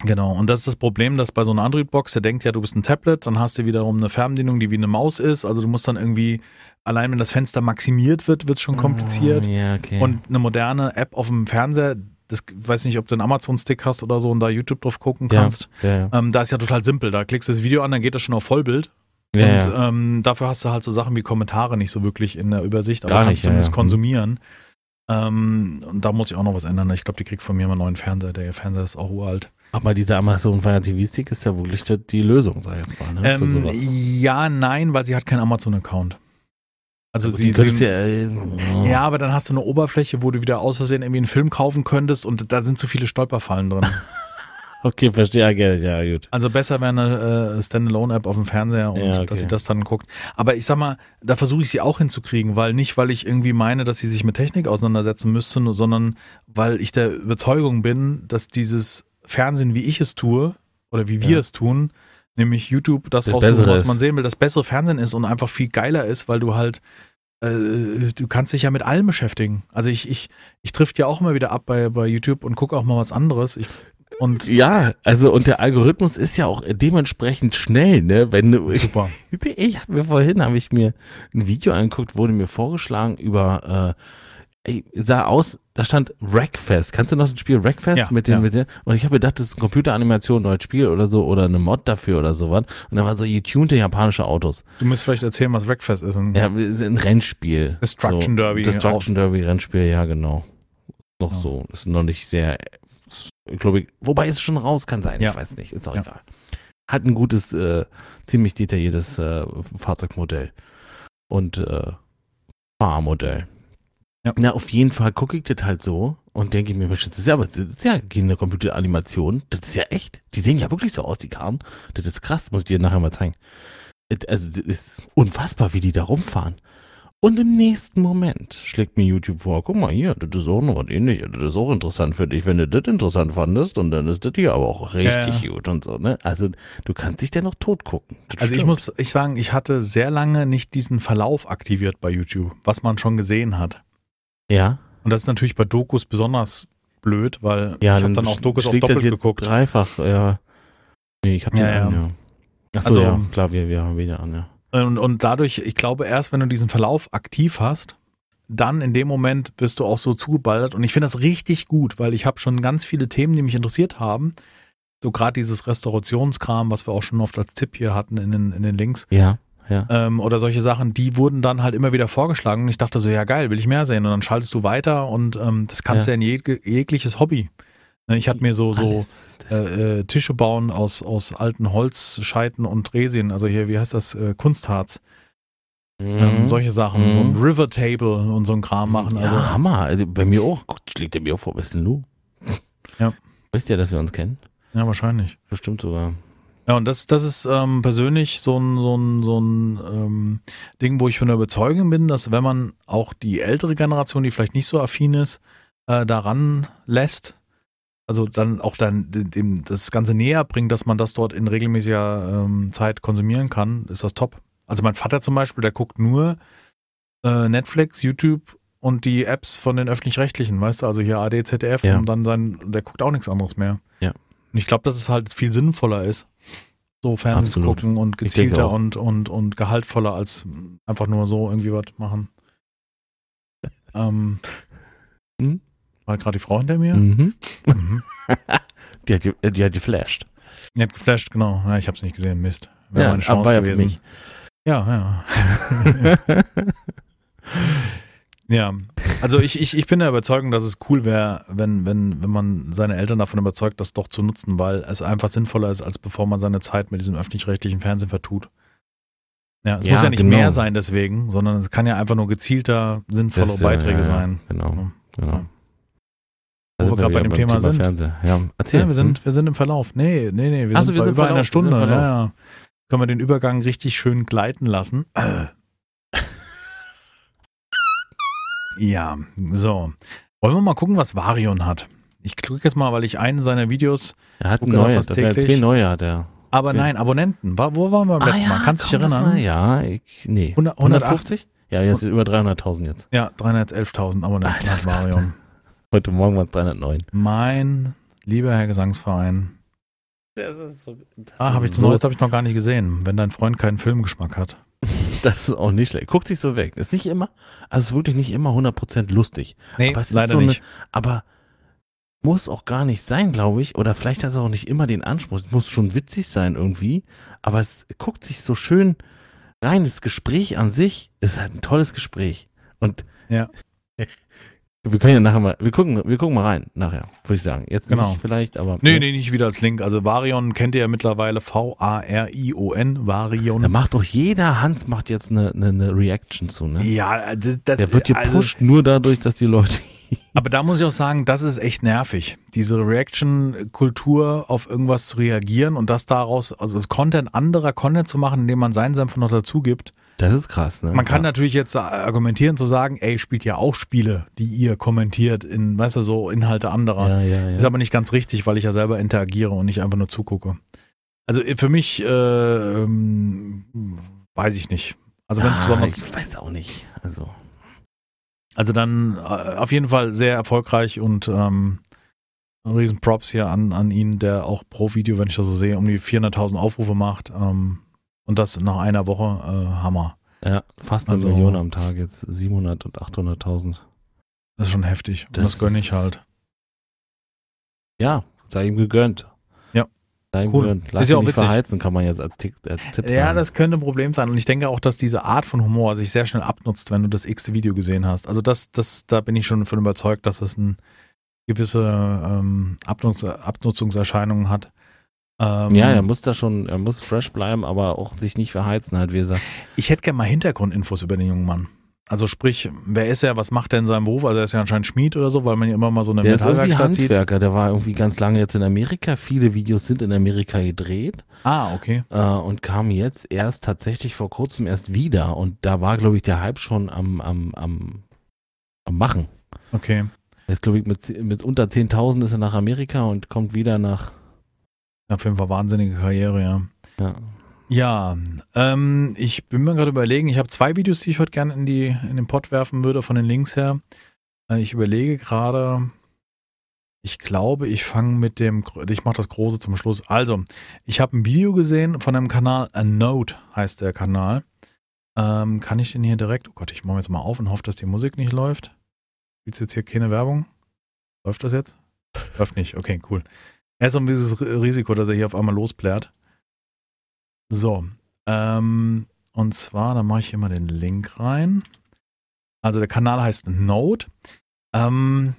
Genau, und das ist das Problem, dass bei so einer Android-Box, der denkt ja, du bist ein Tablet, dann hast du wiederum eine Fernbedienung, die wie eine Maus ist. Also du musst dann irgendwie, allein wenn das Fenster maximiert wird, wird es schon kompliziert. Ah, Ja, okay. Und eine moderne App auf dem Fernseher, das weiß nicht, ob du einen Amazon-Stick hast oder so und da YouTube drauf gucken kannst. ja, ja. Ähm, da ist ja total simpel. Da klickst du das Video an, dann geht das schon auf Vollbild. Und. Ähm, dafür hast du halt so Sachen wie Kommentare nicht so wirklich in der Übersicht, aber Gar kannst nicht, zumindest ja. konsumieren. Ähm, und da muss ich auch noch was ändern. Ich glaube, die kriegt von mir mal einen neuen Fernseher. Der Fernseher ist auch uralt. Aber dieser Amazon Fire TV Stick ist ja wirklich die- Lösung, sag ich jetzt mal. Ne, Ähm, ja, nein, weil sie hat keinen Amazon-Account. Also sie, sie ja, äh, ja, aber dann hast du eine Oberfläche, wo du wieder aus Versehen irgendwie einen Film kaufen könntest und da sind zu viele Stolperfallen drin. Okay, verstehe, ja, ja, gut. Also besser wäre eine äh, Standalone-App auf dem Fernseher und Ja, okay. dass sie das dann guckt. Aber ich sag mal, da versuche ich sie auch hinzukriegen, weil nicht, weil ich irgendwie meine, dass sie sich mit Technik auseinandersetzen müsste, sondern weil ich der Überzeugung bin, dass dieses Fernsehen, wie ich es tue, oder wie wir Ja. es tun, nämlich YouTube, das, Das raussuchen, was man sehen will, das bessere Fernsehen ist und einfach viel geiler ist, weil du halt äh, du kannst dich ja mit allem beschäftigen. Also ich, ich, ich trifft ja auch immer wieder ab bei, bei YouTube und gucke auch mal was anderes. Ich, und Ja, also und der Algorithmus ist ja auch dementsprechend schnell, ne? Wenn du, super. ich habe mir vorhin habe ich mir ein Video angeguckt, wurde mir vorgeschlagen über äh, ey, sah aus, da stand Wreckfest. Kannst du noch das Spiel Wreckfest Ja, mit den ja. mit den und ich habe gedacht, das ist eine Computeranimation, neues Spiel oder so oder eine Mod dafür oder sowas und da war so getunte japanische Autos. Du musst vielleicht erzählen, was Wreckfest ist. Ein- Ja, ist ein Rennspiel. Destruction so, Derby Destruction Derby Rennspiel, ja genau. Noch Ja. so, ist noch nicht sehr ich glaube, wobei ist schon raus, kann sein, ich weiß nicht, ist auch egal. Hat ein gutes, äh, ziemlich detailliertes äh, Fahrzeugmodell und äh, Fahrmodell. Ja. Na, auf jeden Fall gucke ich das halt so und denke mir, Mensch, das ist ja, aber das ist ja keine Computeranimation, das ist ja echt. Die sehen ja wirklich so aus, die Karren. Das ist krass, muss ich dir nachher mal zeigen. Also, das ist unfassbar, wie die da rumfahren. Und im nächsten Moment schlägt mir YouTube vor, guck mal hier, das ist auch noch was ähnliches, das ist auch interessant für dich, wenn du das interessant fandest und dann ist das hier aber auch richtig Ja, gut und so, ne? Also, du kannst dich ja noch tot gucken. Das Also ich stimmt. muss ich sagen, ich hatte sehr lange nicht diesen Verlauf aktiviert bei YouTube, was man schon gesehen hat. Ja, Und das ist natürlich bei Dokus besonders blöd, weil ja, ich habe dann auch Dokus auf doppelt geguckt. Dreifach, ja. Nee, ich hab den Ja, an, ja. Achso, Also- ja, klar, wir, wir haben wieder an, ja. Und, und dadurch, ich glaube, erst wenn du diesen Verlauf aktiv hast, dann in dem Moment wirst du auch so zugeballert. Und ich finde das richtig gut, weil ich habe schon ganz viele Themen, die mich interessiert haben. So gerade dieses Restaurationskram, was wir auch schon oft als Tipp hier hatten in den, in den Links. Ja, ja. ähm, oder solche Sachen, die wurden dann halt immer wieder vorgeschlagen und ich dachte so, ja geil, will ich mehr sehen und dann schaltest du weiter und ähm, das kannst du Ja. ja in jeg jegliches Hobby. Ne, Ich hatte mir so, so äh, äh, Tische bauen aus, aus alten Holzscheiten und Resien, also hier, wie heißt das, äh, Kunstharz, ähm, Mhm. solche Sachen, Mhm. so ein River Table und so ein Kram machen. ja, Also Hammer. Also bei mir auch. Schlägt er mir auch vor, was ist denn du? Ja. Wisst ihr, dass wir uns kennen? ja, wahrscheinlich. Bestimmt sogar. Ja, und das, das ist ähm, persönlich so ein, so ein, so ein ähm, Ding, wo ich von der Überzeugung bin, dass wenn man auch die ältere Generation, die vielleicht nicht so affin ist, äh, daran lässt, also dann auch dann dem- das Ganze näher bringt, dass man das dort in regelmäßiger ähm, Zeit konsumieren kann, ist das top. Also mein Vater zum Beispiel, der guckt nur äh, Netflix, YouTube und die Apps von den öffentlich-rechtlichen, weißt du, also hier AD, ZDF Ja. und dann sein, der guckt auch nichts anderes mehr. Ja. Und ich glaube, dass es halt viel sinnvoller ist, so Fernsehen zu Absolut. gucken und gezielter und, und, und gehaltvoller als einfach nur so irgendwie was machen. ähm, Hm? War gerade die Frau hinter mir? Mhm. Mhm. Die hat, die, die hat geflasht. Die hat geflasht, genau. Ja, ich habe es nicht gesehen, Mist. Wäre Ja, meine Chance gewesen. Ja, ja. ja, also ich, ich, ich bin der Überzeugung, dass es cool wäre, wenn, wenn, wenn man seine Eltern davon überzeugt, das doch zu nutzen, weil es einfach sinnvoller ist, als bevor man seine Zeit mit diesem öffentlich-rechtlichen Fernsehen vertut. Ja, es Ja, muss ja nicht genau. mehr sein deswegen, sondern es kann ja einfach nur gezielter, sinnvolle Das, Beiträge ja, sein. Genau, genau. Wo wir gerade bei dem beim Thema sind. Ja, erzähl. Wir sind, wir sind im Verlauf. Nee, nee, nee, wir Ach so, sind wir bei sind über Verlauf, einer wir Stunde. Ja, ja. Können wir den Übergang richtig schön gleiten lassen. Ja, so. Wollen wir mal gucken, was Varion hat? Ich klicke jetzt mal, weil ich einen seiner Videos, Er hat neues, fast täglich. zwei neue hat er. aber Zwei. nein, Abonnenten. Wo waren wir beim letzten Mal? Kannst du dich erinnern? Mal, ja, ich, nee. 100 150? Ja, jetzt sind über 300.000 jetzt. Ja, 311.000 Abonnenten das hat Varion. Heute Morgen waren es 309. Mein lieber Herr Gesangsverein. Das ist, so, das Ah, habe ich so, habe ich noch gar nicht gesehen, wenn dein Freund keinen Filmgeschmack hat. Das ist auch nicht schlecht. Guckt sich so weg. Ist nicht immer, also ist wirklich nicht immer 100% lustig. Nee, Aber leider so eine- nicht. Aber muss auch gar nicht sein, glaube ich. Oder vielleicht hat es auch nicht immer den Anspruch. Es muss schon witzig sein irgendwie. Aber es guckt sich so schön rein. Das Gespräch an sich ist halt ein tolles Gespräch. Und Ja. Wir können ja nachher mal, wir gucken, wir gucken mal rein nachher, würde ich sagen. Jetzt Genau. nicht vielleicht, aber. Nee, nee, nicht wieder als Link. Also Varion kennt ihr ja mittlerweile V-A-R-I-O-N. Varion. Da macht doch jeder, Hans macht jetzt eine, eine, eine Reaction zu, ne? ja, das, das Der wird also, gepusht nur dadurch, dass die Leute Aber da muss ich auch sagen, das ist echt nervig. Diese Reaction-Kultur auf irgendwas zu reagieren und das daraus, also das Content anderer Content zu machen, indem man seinen Senf noch dazu gibt. Das ist krass, ne? Man kann ja. natürlich jetzt argumentieren zu sagen, ey, spielt ja auch Spiele, die ihr kommentiert in, weißt du, so Inhalte anderer. Ja, ja. Ist aber nicht ganz richtig, weil ich ja selber interagiere und nicht einfach nur zugucke. Also für mich, äh, ähm, weiß ich nicht. Also wenn es ah, besonders. Ich weiß auch nicht. Also. Also dann äh, auf jeden Fall sehr erfolgreich und ähm, riesen Props hier an, an ihn, der auch pro Video, wenn ich das so sehe, um die 400.000 Aufrufe macht. Ähm, und das nach einer Woche äh, Hammer. Ja, fast eine also, Million am Tag jetzt. 700 und 800.000. Das ist schon heftig. Das, und das gönne ich halt. Ja, sei ihm gegönnt. Ja. Sei ihm cool. gegönnt. Lass ist ja auch nicht witzig. verheizen, kann man jetzt als, Tipp, als Tipp sagen. Ja, das könnte ein Problem sein. Und ich denke auch, dass diese Art von Humor sich sehr schnell abnutzt, wenn du das x-te Video gesehen hast. Also das, das, da bin ich schon von überzeugt, dass es ein gewisse ähm, Abnutz Abnutzungserscheinungen hat. Ähm, ja, er muss da schon, er muss fresh bleiben, aber auch sich nicht verheizen, halt, wie er sagt. Ich hätte gerne mal Hintergrundinfos über den jungen Mann. Also sprich, wer ist er, was macht er in seinem Beruf? Also er ist ja anscheinend Schmied oder so, weil man ja immer mal so eine der Metallwerkstatt sieht. Der war irgendwie ganz lange jetzt in Amerika. Viele Videos sind in Amerika gedreht. Ah, okay. Äh, und kam jetzt erst tatsächlich vor kurzem erst wieder. Und da war, glaube ich, der Hype schon am, am, am, am Machen. Okay. Jetzt, glaube ich, mit, mit unter 10.000 ist er nach Amerika und kommt wieder nach auf jeden Fall wahnsinnige Karriere, ja. Ja. Ja, ähm, ich bin mir gerade überlegen, ich habe zwei Videos, die ich heute gerne in, in den Pod werfen würde, von den Links her. Äh, ich überlege gerade, ich glaube, ich fange mit dem, ich mache das Große zum Schluss. Also, ich habe ein Video gesehen von einem Kanal, A Note heißt der Kanal. Ähm, kann ich den hier direkt, oh Gott, ich mache jetzt mal auf und hoffe, dass die Musik nicht läuft. Gibt jetzt hier keine Werbung? Läuft das jetzt? Läuft nicht, okay, cool. Er ist so ein dieses Risiko, dass er hier auf einmal losplärt. So. Ähm, und zwar, da mache ich hier mal den Link rein. Also der Kanal heißt Node. Ähm,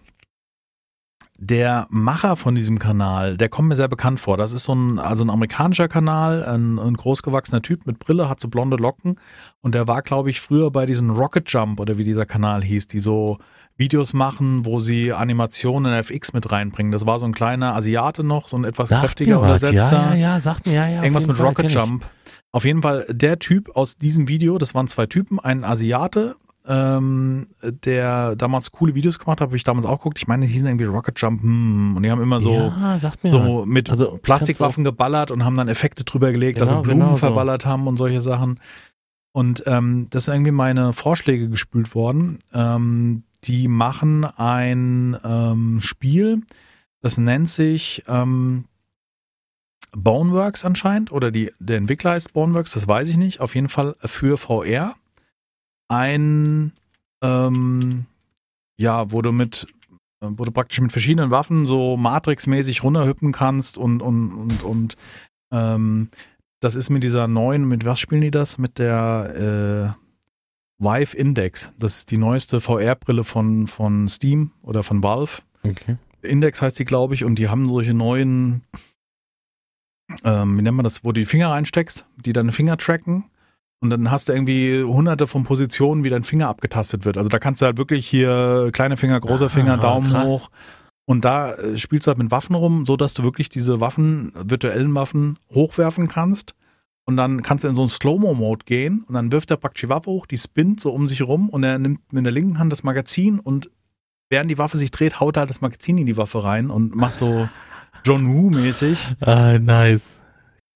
der Macher von diesem Kanal, der kommt mir sehr bekannt vor. Das ist so ein, also ein amerikanischer Kanal, ein, ein großgewachsener Typ mit Brille, hat so blonde Locken. Und der war, glaube ich, früher bei diesem Rocket Jump oder wie dieser Kanal hieß, die so Videos machen, wo sie Animationen in FX mit reinbringen. Das war so ein kleiner Asiate noch, so ein etwas sagt kräftiger übersetzter. Ja, ja, ja, sagt mir, ja, ja. Irgendwas mit Fall, Rocket Jump. Auf jeden Fall der Typ aus diesem Video, das waren zwei Typen, ein Asiate, ähm, der damals coole Videos gemacht hat, habe ich damals auch geguckt. Ich meine, die hießen irgendwie Rocket Jump hm, und die haben immer so, ja, so mit also, Plastikwaffen geballert und haben dann Effekte drüber gelegt, genau, dass sie Blumen genau verballert so. haben und solche Sachen. Und ähm, das sind irgendwie meine Vorschläge gespült worden. Ähm, die machen ein ähm, Spiel, das nennt sich ähm, Boneworks anscheinend oder die, der Entwickler heißt Boneworks, das weiß ich nicht. Auf jeden Fall für VR. Ein, ähm, ja, wo du mit, wo du praktisch mit verschiedenen Waffen so Matrix-mäßig runterhüppen kannst und, und, und, und ähm, das ist mit dieser neuen, mit was spielen die das? Mit der, äh, Vive Index. Das ist die neueste VR-Brille von, von Steam oder von Valve. Okay. Index heißt die, glaube ich, und die haben solche neuen, ähm, wie nennt man das, wo du die Finger reinsteckst, die deine Finger tracken. Und dann hast du irgendwie hunderte von Positionen, wie dein Finger abgetastet wird. Also da kannst du halt wirklich hier kleine Finger, großer Finger, ah, Daumen krass. hoch. Und da äh, spielst du halt mit Waffen rum, so dass du wirklich diese Waffen, virtuellen Waffen, hochwerfen kannst und dann kannst du in so einen Slow-Mo-Mode gehen und dann wirft er praktisch die Waffe hoch, die spinnt so um sich rum und er nimmt mit der linken Hand das Magazin und während die Waffe sich dreht, haut er halt das Magazin in die Waffe rein und macht so John Woo-mäßig. Ah, nice.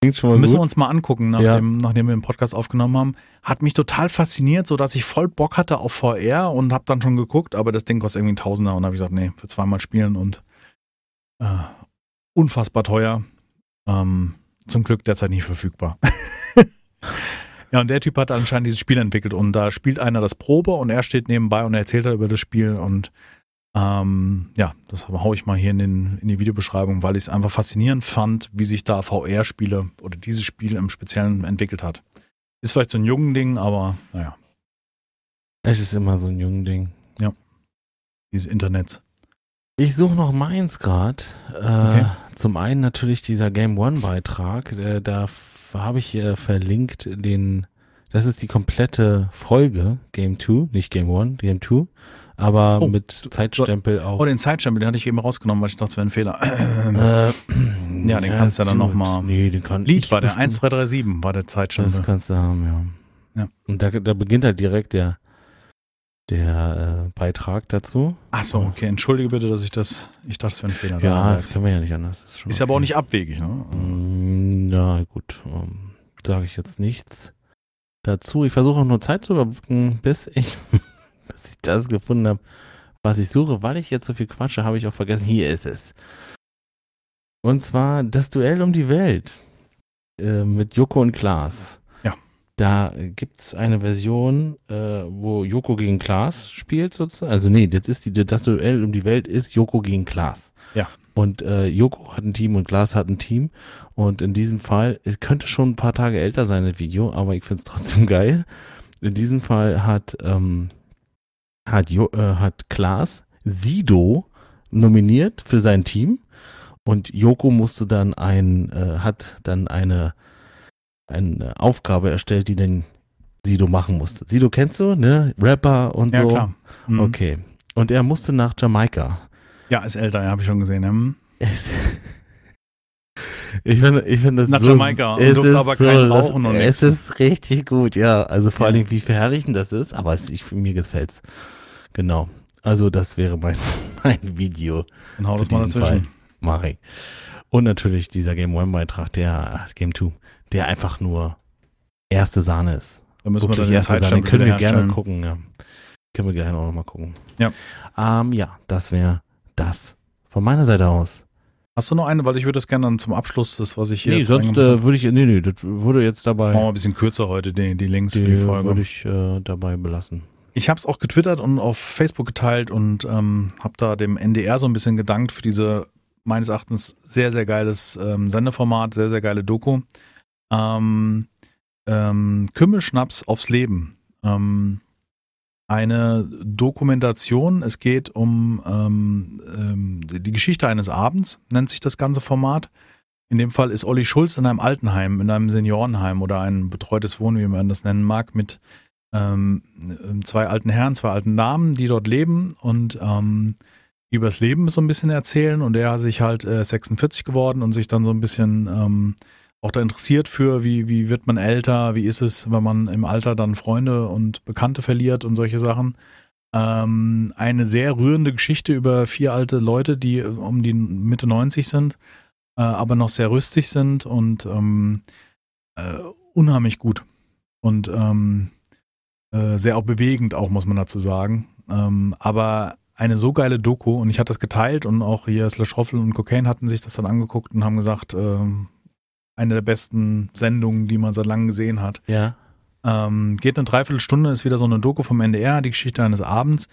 Müssen wir uns mal angucken, nachdem, ja. nachdem wir den Podcast aufgenommen haben. Hat mich total fasziniert, sodass ich voll Bock hatte auf VR und habe dann schon geguckt, aber das Ding kostet irgendwie ein Tausender und habe ich gesagt, nee, für zweimal spielen und äh, unfassbar teuer. Ähm, zum Glück derzeit nicht verfügbar. ja, und der Typ hat anscheinend dieses Spiel entwickelt und da spielt einer das Probe und er steht nebenbei und er erzählt halt über das Spiel und ähm, ja, das haue ich mal hier in, den, in die Videobeschreibung, weil ich es einfach faszinierend fand, wie sich da VR-Spiele oder dieses Spiel im Speziellen entwickelt hat. Ist vielleicht so ein jungen Ding, aber naja. Es ist immer so ein jungen Ding. Ja. Dieses Internet. Ich suche noch meins gerade. Äh, okay. Zum einen natürlich dieser Game One Beitrag. Äh, da habe ich äh, verlinkt den. Das ist die komplette Folge Game 2, nicht Game 1, Game 2. aber Oh, mit Zeitstempel auch. Oh, den Zeitstempel, den hatte ich eben rausgenommen, weil ich dachte, es wäre ein Fehler. Äh, Ja, den kannst du dann ist noch gut. mal- Nee, den kann Lied war der bestimmt. 1337, war der Das Zeitstempel. kannst du haben, ja. Ja. Und da, da beginnt halt direkt der, der äh, Beitrag dazu. Ach so, okay. Entschuldige bitte, dass ich das, ich dachte, es wäre ein Fehler. Ja, das können wir ja nicht anders. Das ist, ist aber auch okay. nicht abwegig, ne? Mm, Na gut, ähm, sage ich jetzt nichts dazu. Ich versuche auch nur Zeit zu überbrücken, bis ich das gefunden habe, was ich suche. Weil ich jetzt so viel quatsche, habe ich auch vergessen. Hier ist es. Und zwar das Duell um die Welt äh, mit Joko und Klaas. Ja. Da gibt es eine Version, äh, wo Joko gegen Klaas spielt sozusagen. Also nee, das ist die, das Duell um die Welt ist Joko gegen Klaas. Ja. Und äh, Joko hat ein Team und Klaas hat ein Team. Und in diesem Fall, es könnte schon ein paar Tage älter sein, das Video, aber ich finde es trotzdem geil. In diesem Fall hat, ähm, hat, jo, äh, hat Klaas Sido nominiert für sein Team. Und Joko musste dann ein, äh, hat dann eine, eine Aufgabe erstellt, die dann Sido machen musste. Sido kennst du, ne? Rapper und Ja, so. klar. Mhm. Okay. Und er musste nach Jamaika. Ja, ist älter, ja, habe ich schon gesehen. Ja. Hm. Ich finde, ich finde das Nach so, Jamaika und es durfte ist aber keinen rauchen und Es nix. ist richtig gut, ja. Also vor Ja. allen Dingen, wie verherrlichend das ist, aber es, ich, mir gefällt's. Genau. Also das wäre mein, mein Video. Dann hau das Für mal dazwischen. Mache ich. Und natürlich dieser Game One Beitrag, der Game 2, der einfach nur erste Sahne ist. Da müssen wir Wirklich dann den erste Sahne. Den können wir gerne gucken, ja. Können wir gerne auch nochmal gucken. Ja. Ähm, ja, das wäre das. Von meiner Seite aus. Hast du noch eine? Weil ich würde das gerne dann zum Abschluss, das, was ich hier Nee, sonst äh, würde ich, nee, nee, das würde jetzt habe, machen wir dabei, ein bisschen kürzer heute, die, die Links für die die Folge. würde ich äh, dabei belassen. Ich habe es auch getwittert und auf Facebook geteilt und ähm, habe da dem NDR so ein bisschen gedankt für diese meines Erachtens sehr, sehr geiles ähm, Sendeformat, sehr, sehr geile Doku. Ähm, ähm, Kümmelschnaps aufs Leben. Ähm, eine Dokumentation. Es geht um ähm, ähm, die Geschichte eines Abends, nennt sich das ganze Format. In dem Fall ist Olli Schulz in einem Altenheim, in einem Seniorenheim oder ein betreutes Wohnen, wie man das nennen mag, mit ähm, zwei alten Herren, zwei alten Damen, die dort leben und ähm, übers Leben so ein bisschen erzählen. Und er hat sich halt äh, 46 geworden und sich dann so ein bisschen ähm, auch da interessiert für, wie, wie wird man älter, wie ist es, wenn man im Alter dann Freunde und Bekannte verliert und solche Sachen. Ähm, eine sehr rührende Geschichte über vier alte Leute, die äh, um die Mitte 90 sind, äh, aber noch sehr rüstig sind und ähm, äh, unheimlich gut. Und ähm, äh, sehr auch bewegend, auch muss man dazu sagen. Ähm, aber eine so geile Doku und ich hatte das geteilt und auch hier Slash Roffel und Cocaine hatten sich das dann angeguckt und haben gesagt, ähm, eine der besten Sendungen, die man seit langem gesehen hat. Ja. Ähm, geht eine Dreiviertelstunde, ist wieder so eine Doku vom NDR, die Geschichte eines Abends.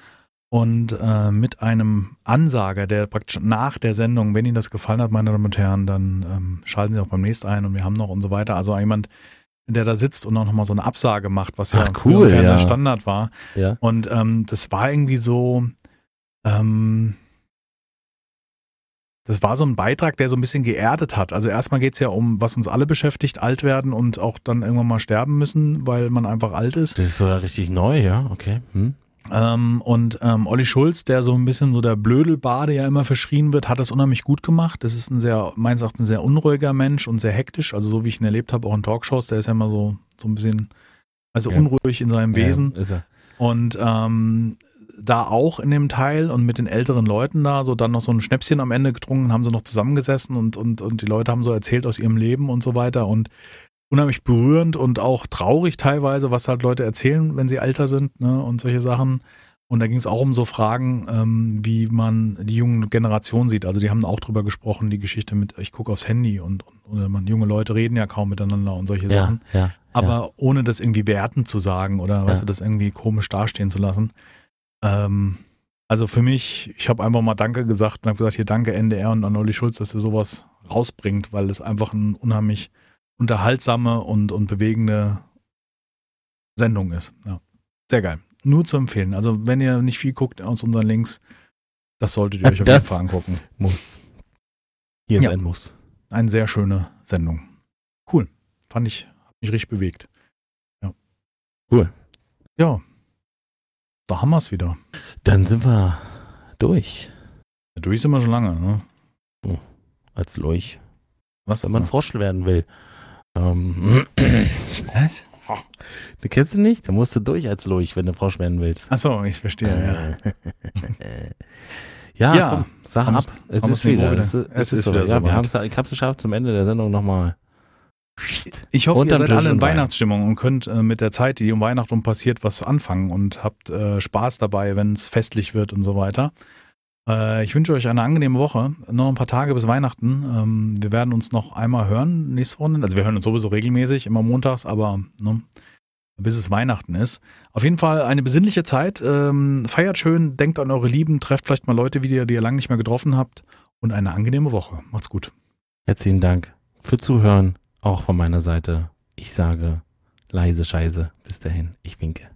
Und äh, mit einem Ansager, der praktisch nach der Sendung, wenn Ihnen das gefallen hat, meine Damen und Herren, dann ähm, schalten Sie auch beim nächsten ein und wir haben noch und so weiter. Also jemand, der da sitzt und auch nochmal so eine Absage macht, was ja Ach, cool, ja. Standard war. Ja. Und ähm, das war irgendwie so, ähm, das war so ein Beitrag, der so ein bisschen geerdet hat. Also erstmal geht es ja um, was uns alle beschäftigt, alt werden und auch dann irgendwann mal sterben müssen, weil man einfach alt ist. Das ist so richtig neu, ja, okay. Hm. Ähm, und ähm, Olli Schulz, der so ein bisschen so der Blödelbade ja immer verschrien wird, hat das unheimlich gut gemacht. Das ist ein sehr, meines Erachtens, sehr unruhiger Mensch und sehr hektisch. Also so wie ich ihn erlebt habe, auch in Talkshows, der ist ja immer so, so ein bisschen, also Ja. unruhig in seinem Wesen. Ja, ist er. Und ähm, da auch in dem Teil und mit den älteren Leuten da, so dann noch so ein Schnäpschen am Ende getrunken, haben sie noch zusammengesessen und, und, und die Leute haben so erzählt aus ihrem Leben und so weiter und unheimlich berührend und auch traurig teilweise, was halt Leute erzählen, wenn sie älter sind ne, und solche Sachen. Und da ging es auch um so Fragen, ähm, wie man die junge Generation sieht. Also die haben auch drüber gesprochen, die Geschichte mit, ich gucke aufs Handy und, und man, junge Leute reden ja kaum miteinander und solche Ja, Sachen ja. aber ohne das irgendwie wertend zu sagen oder weißt Ja. du, das irgendwie komisch dastehen zu lassen. Ähm, also für mich, ich habe einfach mal Danke gesagt und habe gesagt, hier danke NDR und an Olli Schulz, dass ihr sowas rausbringt, weil es einfach eine unheimlich unterhaltsame und, und bewegende Sendung ist. Ja. Sehr geil. Nur zu empfehlen. Also wenn ihr nicht viel guckt aus unseren Links, das solltet ihr euch auf jeden Das- Fall angucken. Muss. Hier Ja. ein Muss. Eine sehr schöne Sendung. Cool. Fand ich, hat mich richtig bewegt. Ja. Cool. Ja. Da haben wir es wieder. Dann sind wir durch. Ja, durch sind wir schon lange, ne? Als Leuch. Was? Wenn man Frosch werden will. Ähm, Was? du kennst du nicht? Da musst du durch als Leuch, wenn du Frosch werden willst. Achso, ich verstehe, ja. ja, komm, sag haben ab. Es haben ist wieder. Es ist, Es ist wieder so. Ja, wir ich hab's geschafft, zum Ende der Sendung nochmal. Ich hoffe, ihr seid alle in. Weihnachtsstimmung und könnt äh, mit der Zeit, die um Weihnachten passiert, was anfangen und habt äh, Spaß dabei, wenn es festlich wird und so weiter. Äh, ich wünsche euch eine angenehme Woche. Noch ein paar Tage bis Weihnachten. Ähm, wir werden uns noch einmal hören nächste Woche. Also wir hören uns sowieso regelmäßig, immer montags, aber ne, bis es Weihnachten ist. Auf jeden Fall eine besinnliche Zeit. Ähm, feiert schön, denkt an eure Lieben, trefft vielleicht mal Leute wieder, die ihr lange nicht mehr getroffen habt. Und eine angenehme Woche. Macht's gut. Herzlichen Dank für Zuhören, auch von meiner Seite. Ich sage leise Scheiße. Bis dahin, ich winke.